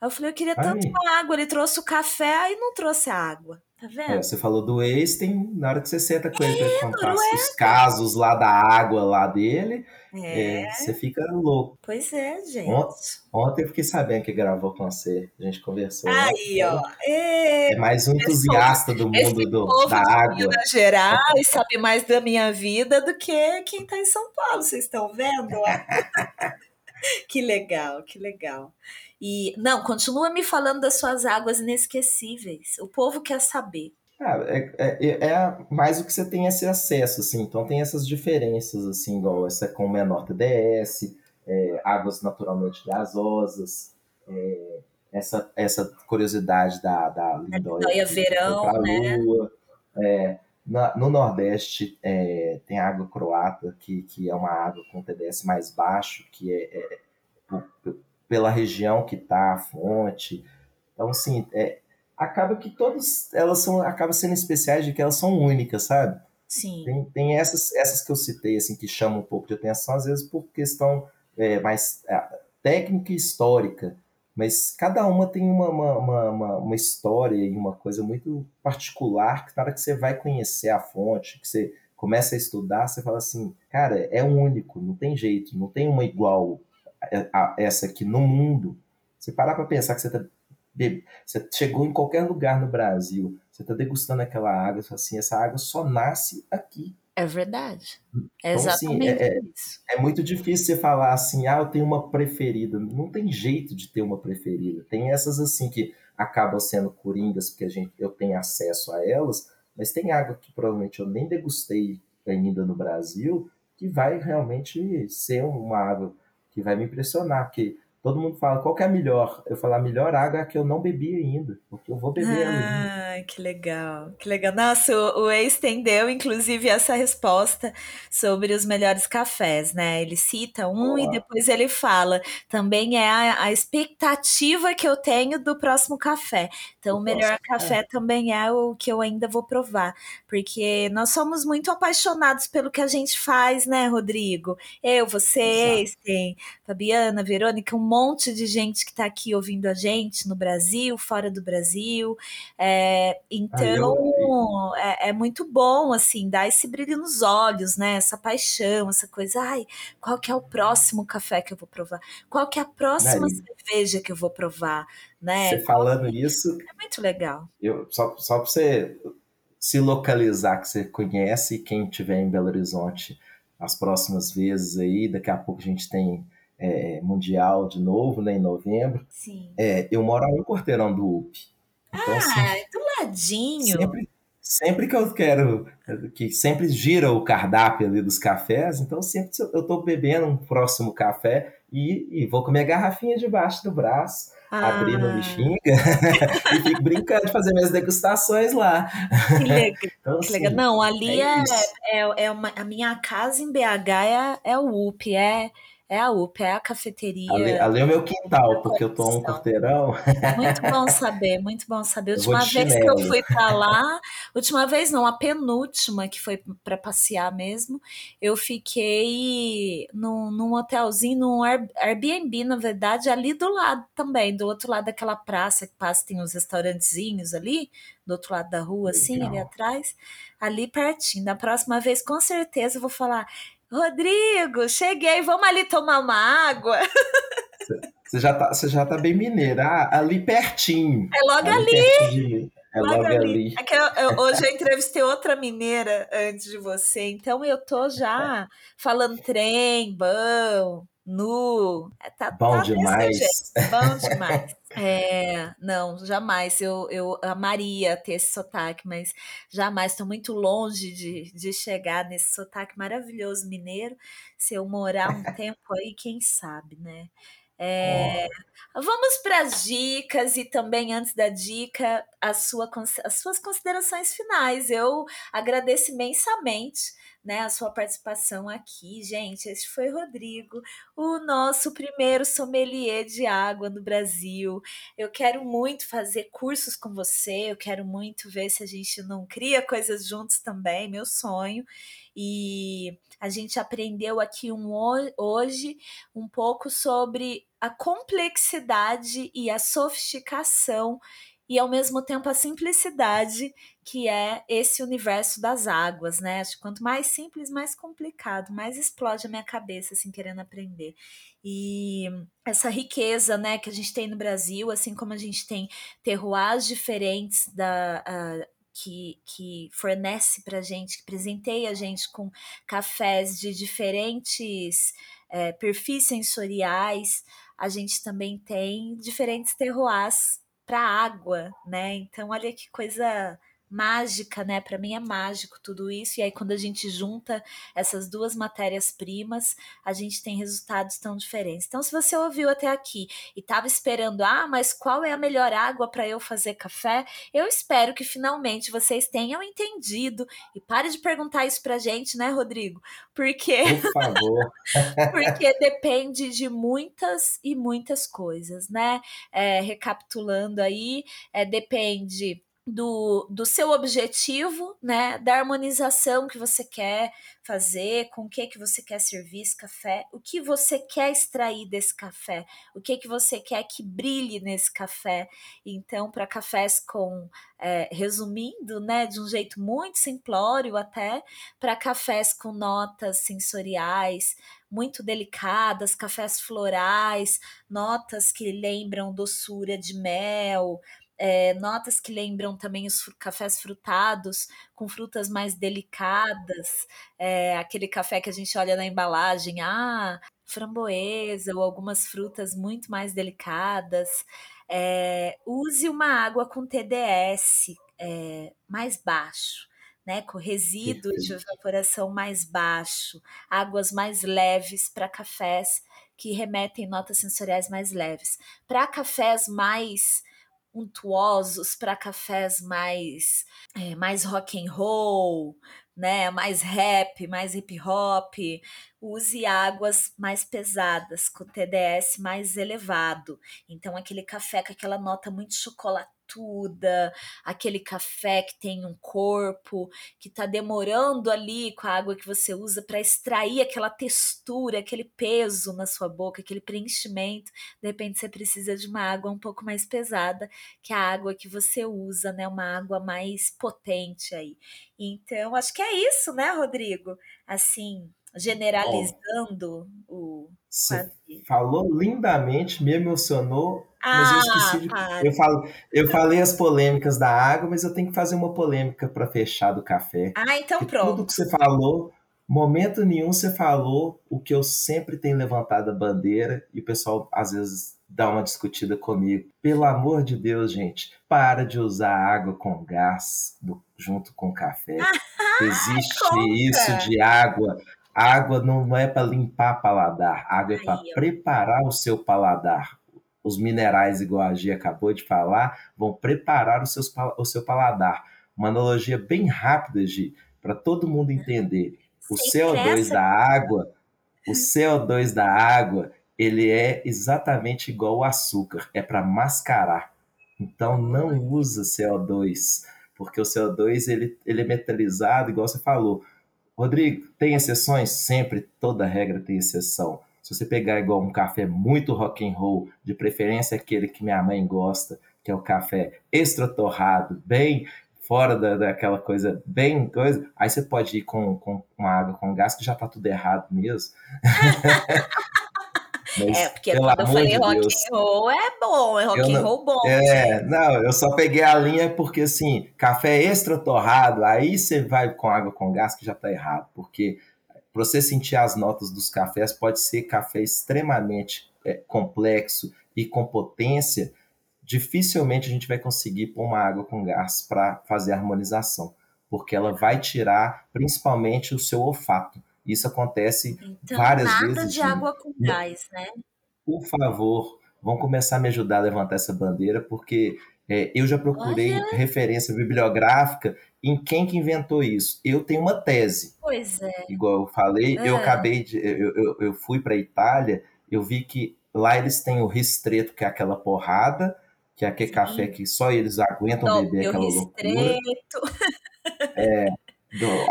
Aí eu falei, eu queria tanto uma água. Ele trouxe o café e não trouxe a água. Tá vendo? É, você falou do ex, tem na hora que você senta com ele para contar os casos lá da água lá dele, é. É, você fica louco. Pois é, gente. Ontem, ontem eu fiquei sabendo que gravou com você, a gente conversou. Né? Aí, ó. É, é mais um entusiasta do mundo do, da água. Minas Gerais sabe mais da minha vida do que quem está em São Paulo, vocês estão vendo? [laughs] que legal, que legal. E não, continua me falando das suas águas inesquecíveis. O povo quer saber. Ah, é, é, é, mais o que você tem esse acesso, assim. Então tem essas diferenças, assim, igual essa com menor TDS, é, águas naturalmente gasosas, é, essa, essa curiosidade da, da lindóia. verão, né? Lua, é, na, no Nordeste é, tem água croata, que, que é uma água com TDS mais baixo, que é, é pela região que está a fonte. Então, assim, é, acaba que todas elas são acabam sendo especiais de que elas são únicas, sabe? Sim. Tem, tem essas, essas que eu citei, assim, que chamam um pouco de atenção, às vezes por questão é, mais é, técnica e histórica, mas cada uma tem uma, uma, uma, uma, história e uma coisa muito particular que na hora que você vai conhecer a fonte, que você começa a estudar, você fala assim, cara, é único, não tem jeito, não tem uma igual a essa aqui no mundo. Você parar para pensar que você tá você chegou em qualquer lugar no Brasil, você está degustando aquela água, assim, essa água só nasce aqui. É verdade. É então, exatamente assim, é, isso. É muito difícil você falar assim, ah, eu tenho uma preferida. Não tem jeito de ter uma preferida. Tem essas assim que acabam sendo coringas porque a gente, eu tenho acesso a elas, mas tem água que provavelmente eu nem degustei ainda no Brasil, que vai realmente ser uma água que vai me impressionar, porque Todo mundo fala, qual que é a melhor? Eu falo, a melhor água é a que eu não bebi ainda, porque eu vou beber ah, ela. que legal, que legal. Nossa, o, o estendeu, inclusive, essa resposta sobre os melhores cafés, né? Ele cita um Olá. e depois ele fala, também é a, a, expectativa que eu tenho do próximo café. Então, o, o melhor café é. também é o que eu ainda vou provar, porque nós somos muito apaixonados pelo que a gente faz, né, Rodrigo? Eu, você, tem Fabiana, Verônica, um monte de gente que está aqui ouvindo a gente no Brasil, fora do Brasil. É, então é, é, muito bom assim, dar esse brilho nos olhos, né? Essa paixão, essa coisa. Ai, qual que é o próximo café que eu vou provar? Qual que é a próxima cerveja que eu vou provar? Né? Você falando isso. É muito legal. Eu, só só para você se localizar, que você conhece, quem estiver em Belo Horizonte as próximas vezes aí, daqui a pouco a gente tem é, mundial de novo, né, em novembro. Sim. É, eu moro a um quarteirão do UP. Então, assim, ah, assim, do ladinho. Sempre, sempre que eu quero, que sempre gira o cardápio ali dos cafés, então sempre eu estou bebendo um próximo café e, e vou com minha garrafinha debaixo do braço. Ah. Abrindo me xinga [laughs] e fico brincando de fazer minhas degustações lá. Que legal. [laughs] então, assim, que legal. Não, ali é, é, é, é uma, a minha casa em BH é, é o UP, é, é a UP, é a cafeteria. Ali, ali é o meu quintal, porque eu tô um quarteirão. Muito bom [laughs] saber, muito bom saber. A última vez que eu fui para lá, [laughs] última vez não, a penúltima que foi para passear mesmo, eu fiquei num, num hotelzinho, num Airbnb, na verdade, ali do lado também, do outro lado daquela praça que passa, tem uns restaurantezinhos ali, do outro lado da rua, assim, Legal. ali atrás, ali pertinho. Da próxima vez, com certeza, eu vou falar Rodrigo, cheguei, vamos ali tomar uma água. Você já tá, você já tá bem mineira, ah, ali pertinho. É logo ali. É logo, logo ali. ali. É eu, eu, [laughs] hoje eu entrevistei outra mineira antes de você, então eu tô já [laughs] falando trem, bom, nu. É, tá, bom tá demais. Bom demais. [laughs] É, não, jamais. Eu, eu amaria ter esse sotaque, mas jamais. Estou muito longe de, de chegar nesse sotaque maravilhoso mineiro. Se eu morar um [laughs] tempo aí, quem sabe, né? É, oh. Vamos para as dicas e também, antes da dica, a sua, as suas considerações finais. Eu agradeço imensamente né, a sua participação aqui. Gente, este foi Rodrigo, o nosso primeiro sommelier de água no Brasil. Eu quero muito fazer cursos com você, eu quero muito ver se a gente não cria coisas juntos também, meu sonho. E a gente aprendeu aqui um, hoje um pouco sobre a complexidade e a sofisticação e ao mesmo tempo a simplicidade que é esse universo das águas, né? Acho que quanto mais simples, mais complicado, mais explode a minha cabeça assim querendo aprender. E essa riqueza, né, que a gente tem no Brasil, assim como a gente tem terroirs diferentes da uh, que, que fornece para gente, que presenteia a gente com cafés de diferentes é, perfis sensoriais, a gente também tem diferentes terroirs para água, né? Então, olha que coisa mágica, né? Para mim é mágico tudo isso. E aí, quando a gente junta essas duas matérias-primas, a gente tem resultados tão diferentes. Então, se você ouviu até aqui e estava esperando, ah, mas qual é a melhor água para eu fazer café? Eu espero que finalmente vocês tenham entendido. E pare de perguntar isso pra gente, né, Rodrigo? Porque. Por favor. [laughs] Porque depende de muitas e muitas coisas, né? É, recapitulando aí, é, depende do, do seu objetivo, né, da harmonização que você quer fazer, com o que que você quer servir esse café, o que você quer extrair desse café, o que que você quer que brilhe nesse café. Então, para cafés com, é, resumindo, né, de um jeito muito simplório até, para cafés com notas sensoriais muito delicadas, cafés florais, notas que lembram doçura de mel, é, notas que lembram também os cafés frutados, com frutas mais delicadas, é, aquele café que a gente olha na embalagem, ah, framboesa ou algumas frutas muito mais delicadas. É, use uma água com TDS mais baixo. Né, com resíduo de evaporação mais baixo, águas mais leves para cafés que remetem notas sensoriais mais leves. Para cafés mais untuosos para cafés mais é, mais rock and roll, né, mais rap, mais hip hop, use águas mais pesadas, com TDS mais elevado. Então aquele café com aquela nota muito chocolate tuda, aquele café que tem um corpo, que está demorando ali com a água que você usa para extrair aquela textura, aquele peso na sua boca, aquele preenchimento. De repente você precisa de uma água um pouco mais pesada, que é a água que você usa, né? Uma água mais potente aí. Então, acho que é isso, né, Rodrigo? Assim, generalizando o. Você falou lindamente, me emocionou, mas eu ah, esqueci de. Eu, falo, eu falei as polêmicas da água, mas eu tenho que fazer uma polêmica para fechar do café. Ah, então pronto. Tudo que você falou, momento nenhum você falou o que eu sempre tenho levantado a bandeira e o pessoal às vezes dá uma discutida comigo. Pelo amor de Deus, gente, para de usar água com gás do, junto com café. [laughs] Existe Conta. isso de água Água não é para limpar paladar, água é para preparar o seu paladar. Os minerais, igual a Gia acabou de falar, vão preparar o, seus, o seu paladar. Uma analogia bem rápida, Gi, para todo mundo entender. O Sem CO2 pressa. da água, o CO2 da água, ele é exatamente igual ao açúcar, é para mascarar. Então não usa CO2, porque o CO2 ele, ele é metalizado, igual você falou. Rodrigo, tem exceções? Sempre, toda regra tem exceção. Se você pegar igual um café muito rock and roll, de preferência aquele que minha mãe gosta, que é o café extra torrado, bem fora da, daquela coisa, bem coisa, aí você pode ir com, com uma água com gás, que já tá tudo errado mesmo. [laughs] Mas, é, porque quando eu falei de rock and roll é bom, é rock and roll bom. É, gente. não, eu só peguei a linha porque assim, café extra torrado, aí você vai com água com gás que já tá errado, porque para você sentir as notas dos cafés, pode ser café extremamente é, complexo e com potência, dificilmente a gente vai conseguir pôr uma água com gás para fazer a harmonização, porque ela vai tirar principalmente o seu olfato. Isso acontece então, várias nada vezes. Nada de água com gás, né? Por favor, vão começar a me ajudar a levantar essa bandeira, porque é, eu já procurei Olha. referência bibliográfica em quem que inventou isso. Eu tenho uma tese. Pois é. Igual eu falei, é. eu acabei de. Eu, eu, eu fui para a Itália, eu vi que lá eles têm o ristreto, que é aquela porrada, que é aquele Sim. café que só eles aguentam Não, beber aquela ristreto. loucura. É,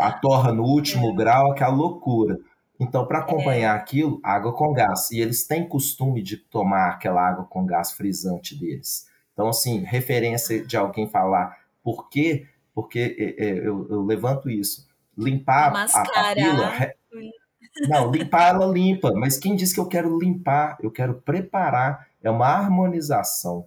a torra no último é. grau, aquela loucura. Então, para acompanhar é. aquilo, água com gás. E eles têm costume de tomar aquela água com gás frisante deles. Então, assim, referência de alguém falar por quê? Porque é, é, eu, eu, levanto isso. Limpar a, a pílula. Não, limpar ela limpa, mas quem diz que eu quero limpar? Eu quero preparar. É uma harmonização.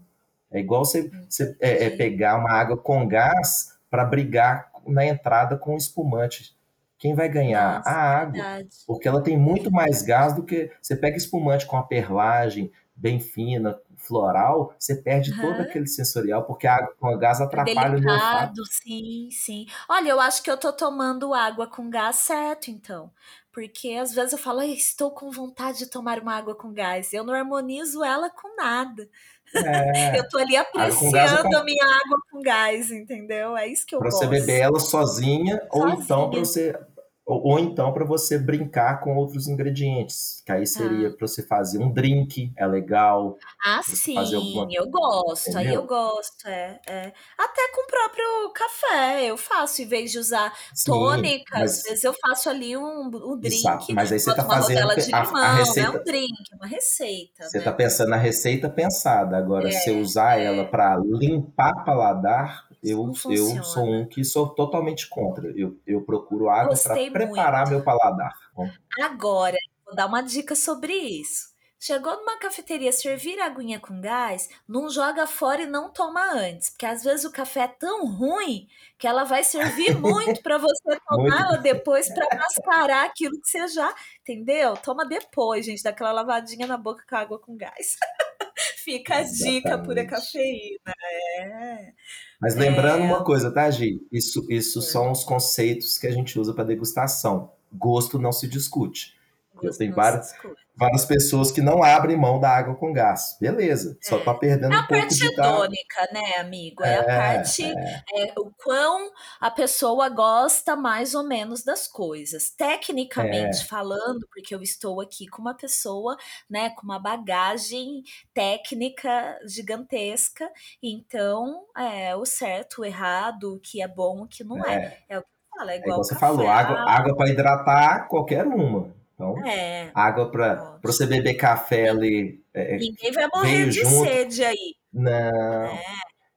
É igual você, você é, é pegar uma água com gás para brigar na entrada com espumante. Quem vai ganhar? Nossa, a água. Verdade. Porque ela tem muito mais gás do que. Você pega espumante com a perlagem bem fina, floral, você perde uhum. todo aquele sensorial, porque a água com gás atrapalha Delicado, no olfato. Sim, sim. Olha, eu acho que eu tô tomando água com gás certo, então. Porque às vezes eu falo, estou com vontade de tomar uma água com gás. Eu não harmonizo ela com nada. É, [laughs] eu tô ali apreciando a minha água com gás, entendeu? É isso que eu pra gosto. Pra você beber ela sozinha, sozinha. ou então para você Ou, ou então para você brincar com outros ingredientes, que aí seria ah. para você fazer um drink, é legal. Ah, sim, alguma... eu gosto, Entendeu? aí eu gosto, é, é, Até com o próprio café eu faço, em vez de usar sim, tônica, mas... às vezes eu faço ali um, um drink, Exato, mas aí você tá fazendo de limão, a, a receita... é um drink, é uma receita. Você né? tá pensando na receita pensada, agora é, se usar é. ela para limpar paladar, eu, eu sou um que sou totalmente contra. Eu, eu procuro água para preparar meu paladar. Agora, vou dar uma dica sobre isso. Chegou numa cafeteria servir aguinha com gás, não joga fora e não toma antes, porque às vezes o café é tão ruim que ela vai servir [laughs] muito para você tomar depois para mascarar aquilo que você já, entendeu? Toma depois, gente, daquela lavadinha na boca com água com gás. [laughs] Fica a dica pura cafeína. É. Mas lembrando é... uma coisa, tá, Gi? Isso, isso é. são os conceitos que a gente usa para degustação. Gosto não se discute. Gosto Eu tenho várias, várias pessoas que não abrem mão da água com gás. Beleza, só tá perdendo é um pouco de... É a parte hedônica, né, amigo? É, é, a parte... É. é. o quão a pessoa gosta mais ou menos das coisas. Tecnicamente é. falando, porque eu estou aqui com uma pessoa, né, com uma bagagem técnica gigantesca, então, é o certo, o errado, o que é bom, o que não é. É, é o que eu falo, é igual, você café, falou, água, água para hidratar qualquer uma. Então, é, água para você beber café ali. É, Ninguém vai morrer de junto. sede aí. Não. É,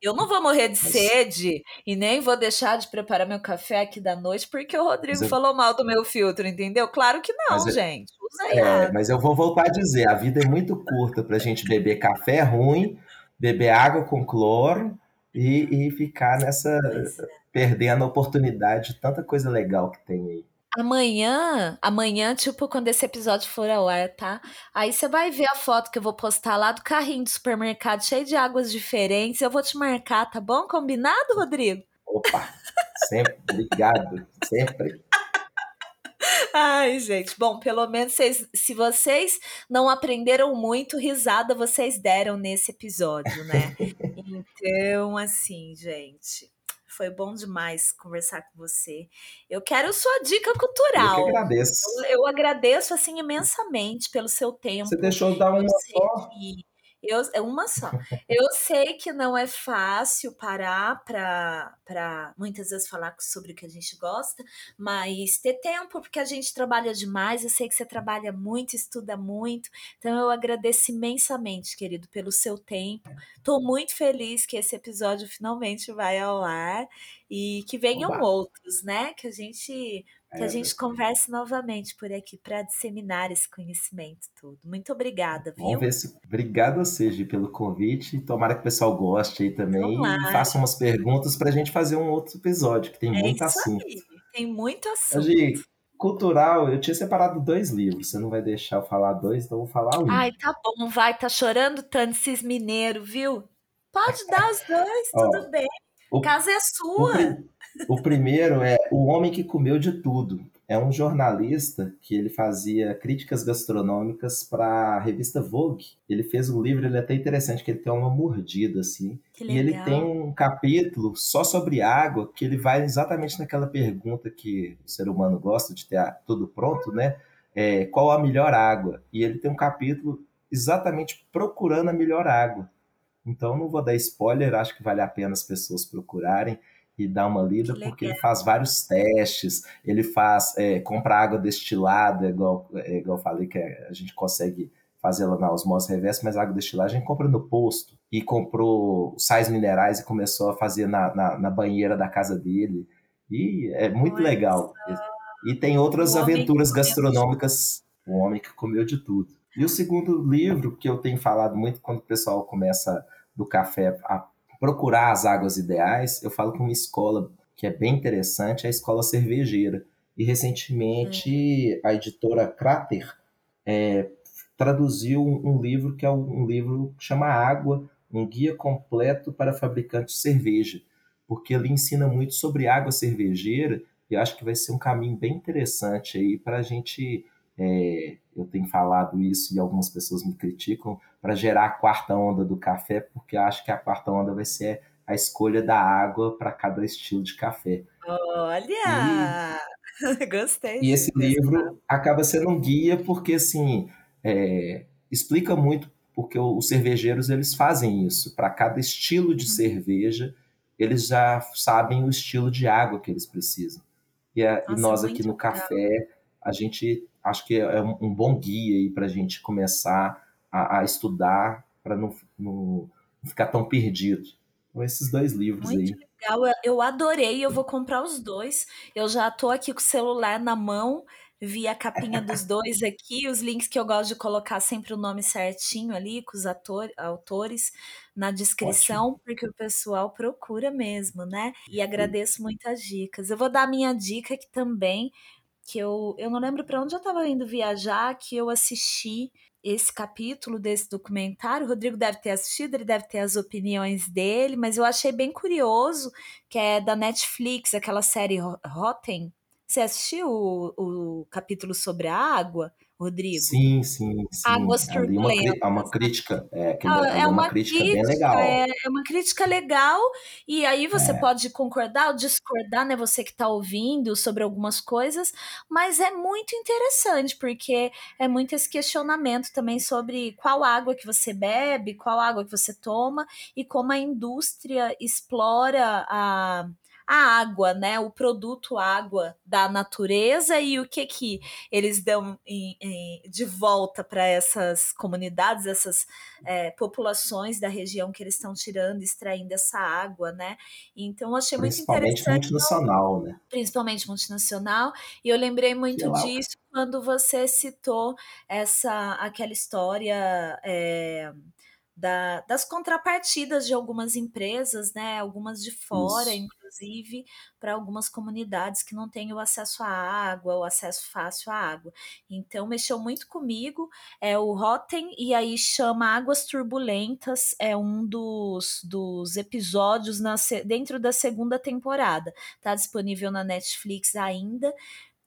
eu não vou morrer de mas... sede e nem vou deixar de preparar meu café aqui da noite porque o Rodrigo eu... falou mal do meu filtro, entendeu? Claro que não, mas gente. É, mas eu vou voltar a dizer: a vida é muito curta para a gente beber café ruim, beber água com cloro e, e ficar nessa. É. perdendo a oportunidade de tanta coisa legal que tem aí. Amanhã, amanhã, tipo, quando esse episódio for ao ar, tá? Aí você vai ver a foto que eu vou postar lá do carrinho do supermercado cheio de águas diferentes. Eu vou te marcar, tá bom? Combinado, Rodrigo? Opa, sempre, [laughs] obrigado, sempre. Ai, gente, bom, pelo menos vocês, se vocês não aprenderam muito, risada vocês deram nesse episódio, né? [laughs] Então, assim, gente, foi bom demais conversar com você. Eu quero sua dica cultural. Eu que agradeço. Eu, eu agradeço assim imensamente pelo seu tempo. Você deixou dar uma só. Que eu, é uma só. Eu sei que não é fácil parar para muitas vezes falar sobre o que a gente gosta, mas ter tempo, porque a gente trabalha demais. Eu sei que você trabalha muito, estuda muito. Então eu agradeço imensamente, querido, pelo seu tempo. Estou muito feliz que esse episódio finalmente vai ao ar e que venham Oba. outros, né? Que a gente que a é, gente converse novamente por aqui para disseminar esse conhecimento todo. Muito obrigada, viu? Vamos ver se. Obrigado a Sergi pelo convite. Tomara que o pessoal goste aí também e faça umas perguntas para a gente fazer um outro episódio, que tem é muito assunto. Aí. Tem muito assunto. Sergi, cultural, eu tinha separado dois livros. Você não vai deixar eu falar dois, então eu vou falar um. Ai, tá bom, vai. Tá chorando tanto esses mineiros, viu? Pode dar os dois, [laughs] tudo bem. O, casa é sua. O, o primeiro é O Homem que Comeu de Tudo. É um jornalista que ele fazia críticas gastronômicas para a revista Vogue. Ele fez um livro, ele é até interessante, que ele tem uma mordida, assim. E ele tem um capítulo só sobre água, que ele vai exatamente naquela pergunta que o ser humano gosta de ter tudo pronto, né? É, qual a melhor água? E ele tem um capítulo exatamente procurando a melhor água. Então não vou dar spoiler, acho que vale a pena as pessoas procurarem e dar uma lida, porque ele faz vários testes, ele faz, é, compra água destilada, igual, é, igual eu falei que a gente consegue fazer ela na osmose reversa, mas água destilada a gente compra no posto. E comprou sais minerais e começou a fazer na, na, na banheira da casa dele. E é muito legal. E tem outras aventuras gastronômicas, o homem que comeu de tudo. E o segundo livro que eu tenho falado muito quando o pessoal começa do café a procurar as águas ideais, eu falo com uma escola que é bem interessante, é a escola cervejeira. E recentemente a editora Crater é, traduziu um, livro que é um, livro que chama Água, um guia completo para fabricantes de cerveja, porque ele ensina muito sobre água cervejeira e acho que vai ser um caminho bem interessante aí para a gente é, eu tenho falado isso e algumas pessoas me criticam, para gerar a quarta onda do café, porque acho que a quarta onda vai ser a escolha da água para cada estilo de café. Olha! [laughs] Gostei. E esse livro acaba sendo um guia porque, assim, é, explica muito porque os cervejeiros eles fazem isso. Para cada estilo de uhum. cerveja, eles já sabem o estilo de água que eles precisam. E, a, Nossa, e nós aqui no legal. café, a gente acho que é um, um bom guia para a gente começar a, a estudar para não, não, ficar tão perdido. Então, esses dois livros muito aí. Legal, eu adorei, eu vou comprar os dois. Eu já estou aqui com o celular na mão vi a capinha dos [laughs] dois aqui, os links que eu gosto de colocar sempre o nome certinho ali, com os ator, autores na descrição, Ótimo. porque o pessoal procura mesmo, né? E agradeço muito as dicas. Eu vou dar a minha dica aqui também, que eu, eu não lembro para onde eu estava indo viajar, que eu assisti esse capítulo desse documentário. O Rodrigo deve ter assistido, ele deve ter as opiniões dele, mas eu achei bem curioso, que é da Netflix, aquela série Rotten, você assistiu o, o capítulo sobre a água, Rodrigo? Sim, sim, sim. Águas turbulentas. Uma, uma crítica, é, ah, é, é, uma, uma crítica, crítica, bem legal. É, é, uma crítica legal, e aí você é. pode concordar ou discordar, né? Você que está ouvindo sobre algumas coisas, mas é muito interessante, porque é muito esse questionamento também sobre qual água que você bebe, qual água que você toma, e como a indústria explora a a água, né? O produto água da natureza e o que que eles dão em, em, de volta para essas comunidades, essas é, populações da região que eles estão tirando, extraindo essa água, né? Então eu achei muito interessante. Principalmente multinacional, né? Principalmente multinacional. E eu lembrei muito disso quando você citou essa aquela história. É, da, das contrapartidas de algumas empresas, né? Algumas de fora, Isso. inclusive, para algumas comunidades que não têm o acesso à água, o acesso fácil à água. Então, mexeu muito comigo. É o Rotten, e aí chama Águas Turbulentas, é um dos, dos episódios na, dentro da segunda temporada. Está disponível na Netflix ainda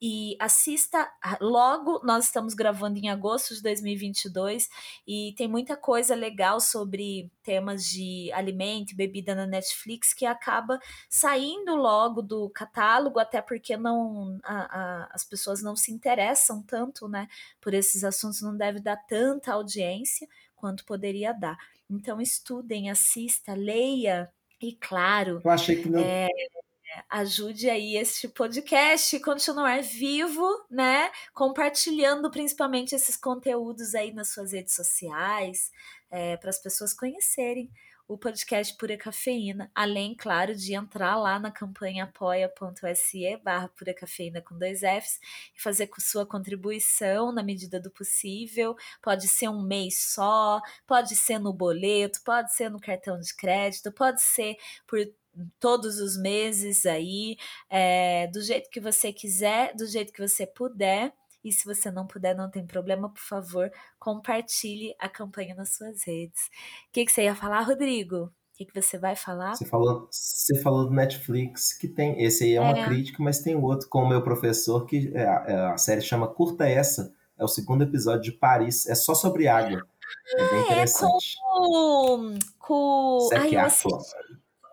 e assista logo. Nós estamos gravando em agosto de 2022 e tem muita coisa legal sobre temas de alimento e bebida na Netflix que acaba saindo logo do catálogo, até porque não a, a, as pessoas não se interessam tanto, né, por esses assuntos, não deve dar tanta audiência quanto poderia dar. Então estudem, assista, leia e claro. Eu achei que não. É, ajude aí este podcast continuar vivo, né? Compartilhando principalmente esses conteúdos aí nas suas redes sociais, é, para as pessoas conhecerem o podcast Pura Cafeína, além, claro, de entrar lá na campanha apoia.se barra Pura Cafeína com dois Fs e fazer com sua contribuição na medida do possível. Pode ser um mês só, pode ser no boleto, pode ser no cartão de crédito, pode ser por todos os meses aí, é, do jeito que você quiser, do jeito que você puder. E se você não puder, não tem problema, por favor, compartilhe a campanha nas suas redes. O que, que você ia falar, Rodrigo? O que, que você vai falar? Você falou, você falou do Netflix, que tem. Esse aí é uma é. crítica, mas tem outro com o meu professor, que é, é, a série chama Curta Essa. É o segundo episódio de Paris. É só sobre água. É bem interessante. É com. com... Ai,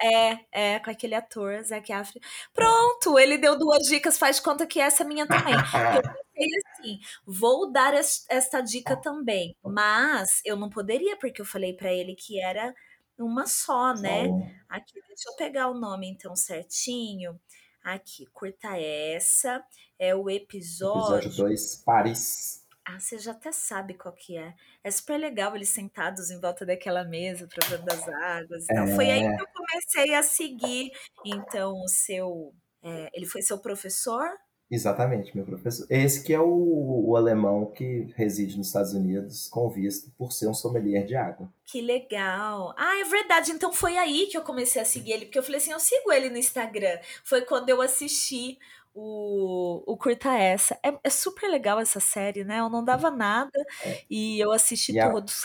é, é, com aquele ator, Zac Afri. Pronto, ele deu duas dicas, faz conta que essa é minha também. Eu [laughs] pensei assim, vou dar esta dica também, mas eu não poderia, porque eu falei para ele que era uma só, né? Aqui, deixa eu pegar o nome então certinho. Aqui, curta essa, é o episódio... Episódio 2, Paris. Ah, você já até sabe qual que é. É super legal eles sentados em volta daquela mesa, provando as águas e tal. Foi aí é. que eu comecei a seguir, então, o seu... É, ele foi seu professor? Exatamente, meu professor. Esse que é o, o, alemão que reside nos Estados Unidos com visto por ser um sommelier de água. Que legal. Ah, é verdade. Então foi aí que eu comecei a seguir ele, porque eu falei assim, eu sigo ele no Instagram. Foi quando eu assisti o, o Curta Essa. É, é, super legal essa série, né? Eu não dava nada é. e eu assisti e todos.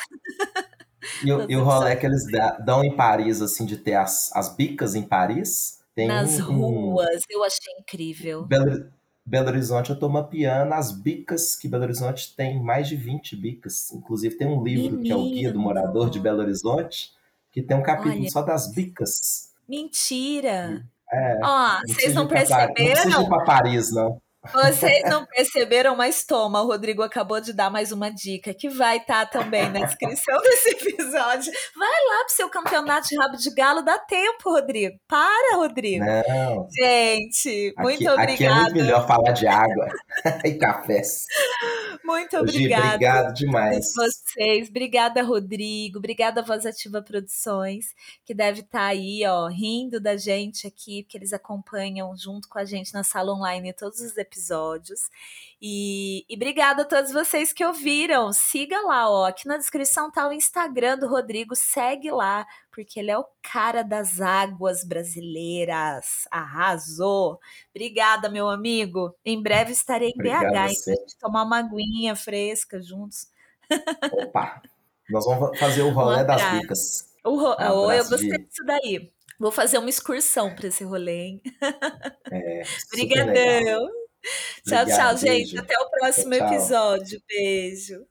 E, o, [laughs] e o rolê que eles dão em Paris, assim, de ter as, as bicas em Paris. Tem Nas um, ruas, eu achei incrível. Belo, Belo Horizonte, eu tô mapeando as bicas, que Belo Horizonte tem mais de 20 bicas. Inclusive, tem um livro Menino. que é o Guia do Morador de Belo Horizonte, que tem um capítulo Olha. só das bicas. Mentira! É, Ó, vocês não perceberam? Pra, não precisa ir pra Paris, não. Vocês não perceberam, mas toma, o Rodrigo acabou de dar mais uma dica que vai estar tá também na descrição [laughs] desse episódio. Vai lá pro seu campeonato de rabo de galo, dá tempo, Rodrigo. Para, Rodrigo. Não. Gente, muito obrigada. Aqui é muito melhor falar de água [laughs] e cafés. Muito obrigada. Obrigado demais. Vocês, obrigada, Rodrigo. Obrigada, Voz Ativa Produções, que deve estar tá aí, ó, rindo da gente aqui, porque eles acompanham junto com a gente na sala online todos os episódios. E, e obrigada a todos vocês que ouviram. Siga lá, ó. Aqui na descrição tá o Instagram do Rodrigo. Segue lá, porque ele é o cara das águas brasileiras. Arrasou! Obrigada, meu amigo. Em breve estarei em Obrigado BH, então tomar uma aguinha fresca juntos. Opa! Nós vamos fazer o [laughs] rolê das dicas. O ro... um oh, eu gostei de... disso daí. Vou fazer uma excursão para esse rolê, hein? É, [laughs] Obrigadão. Tchau, Obrigado, tchau, beijo. gente. Até o próximo tchau. episódio. Beijo.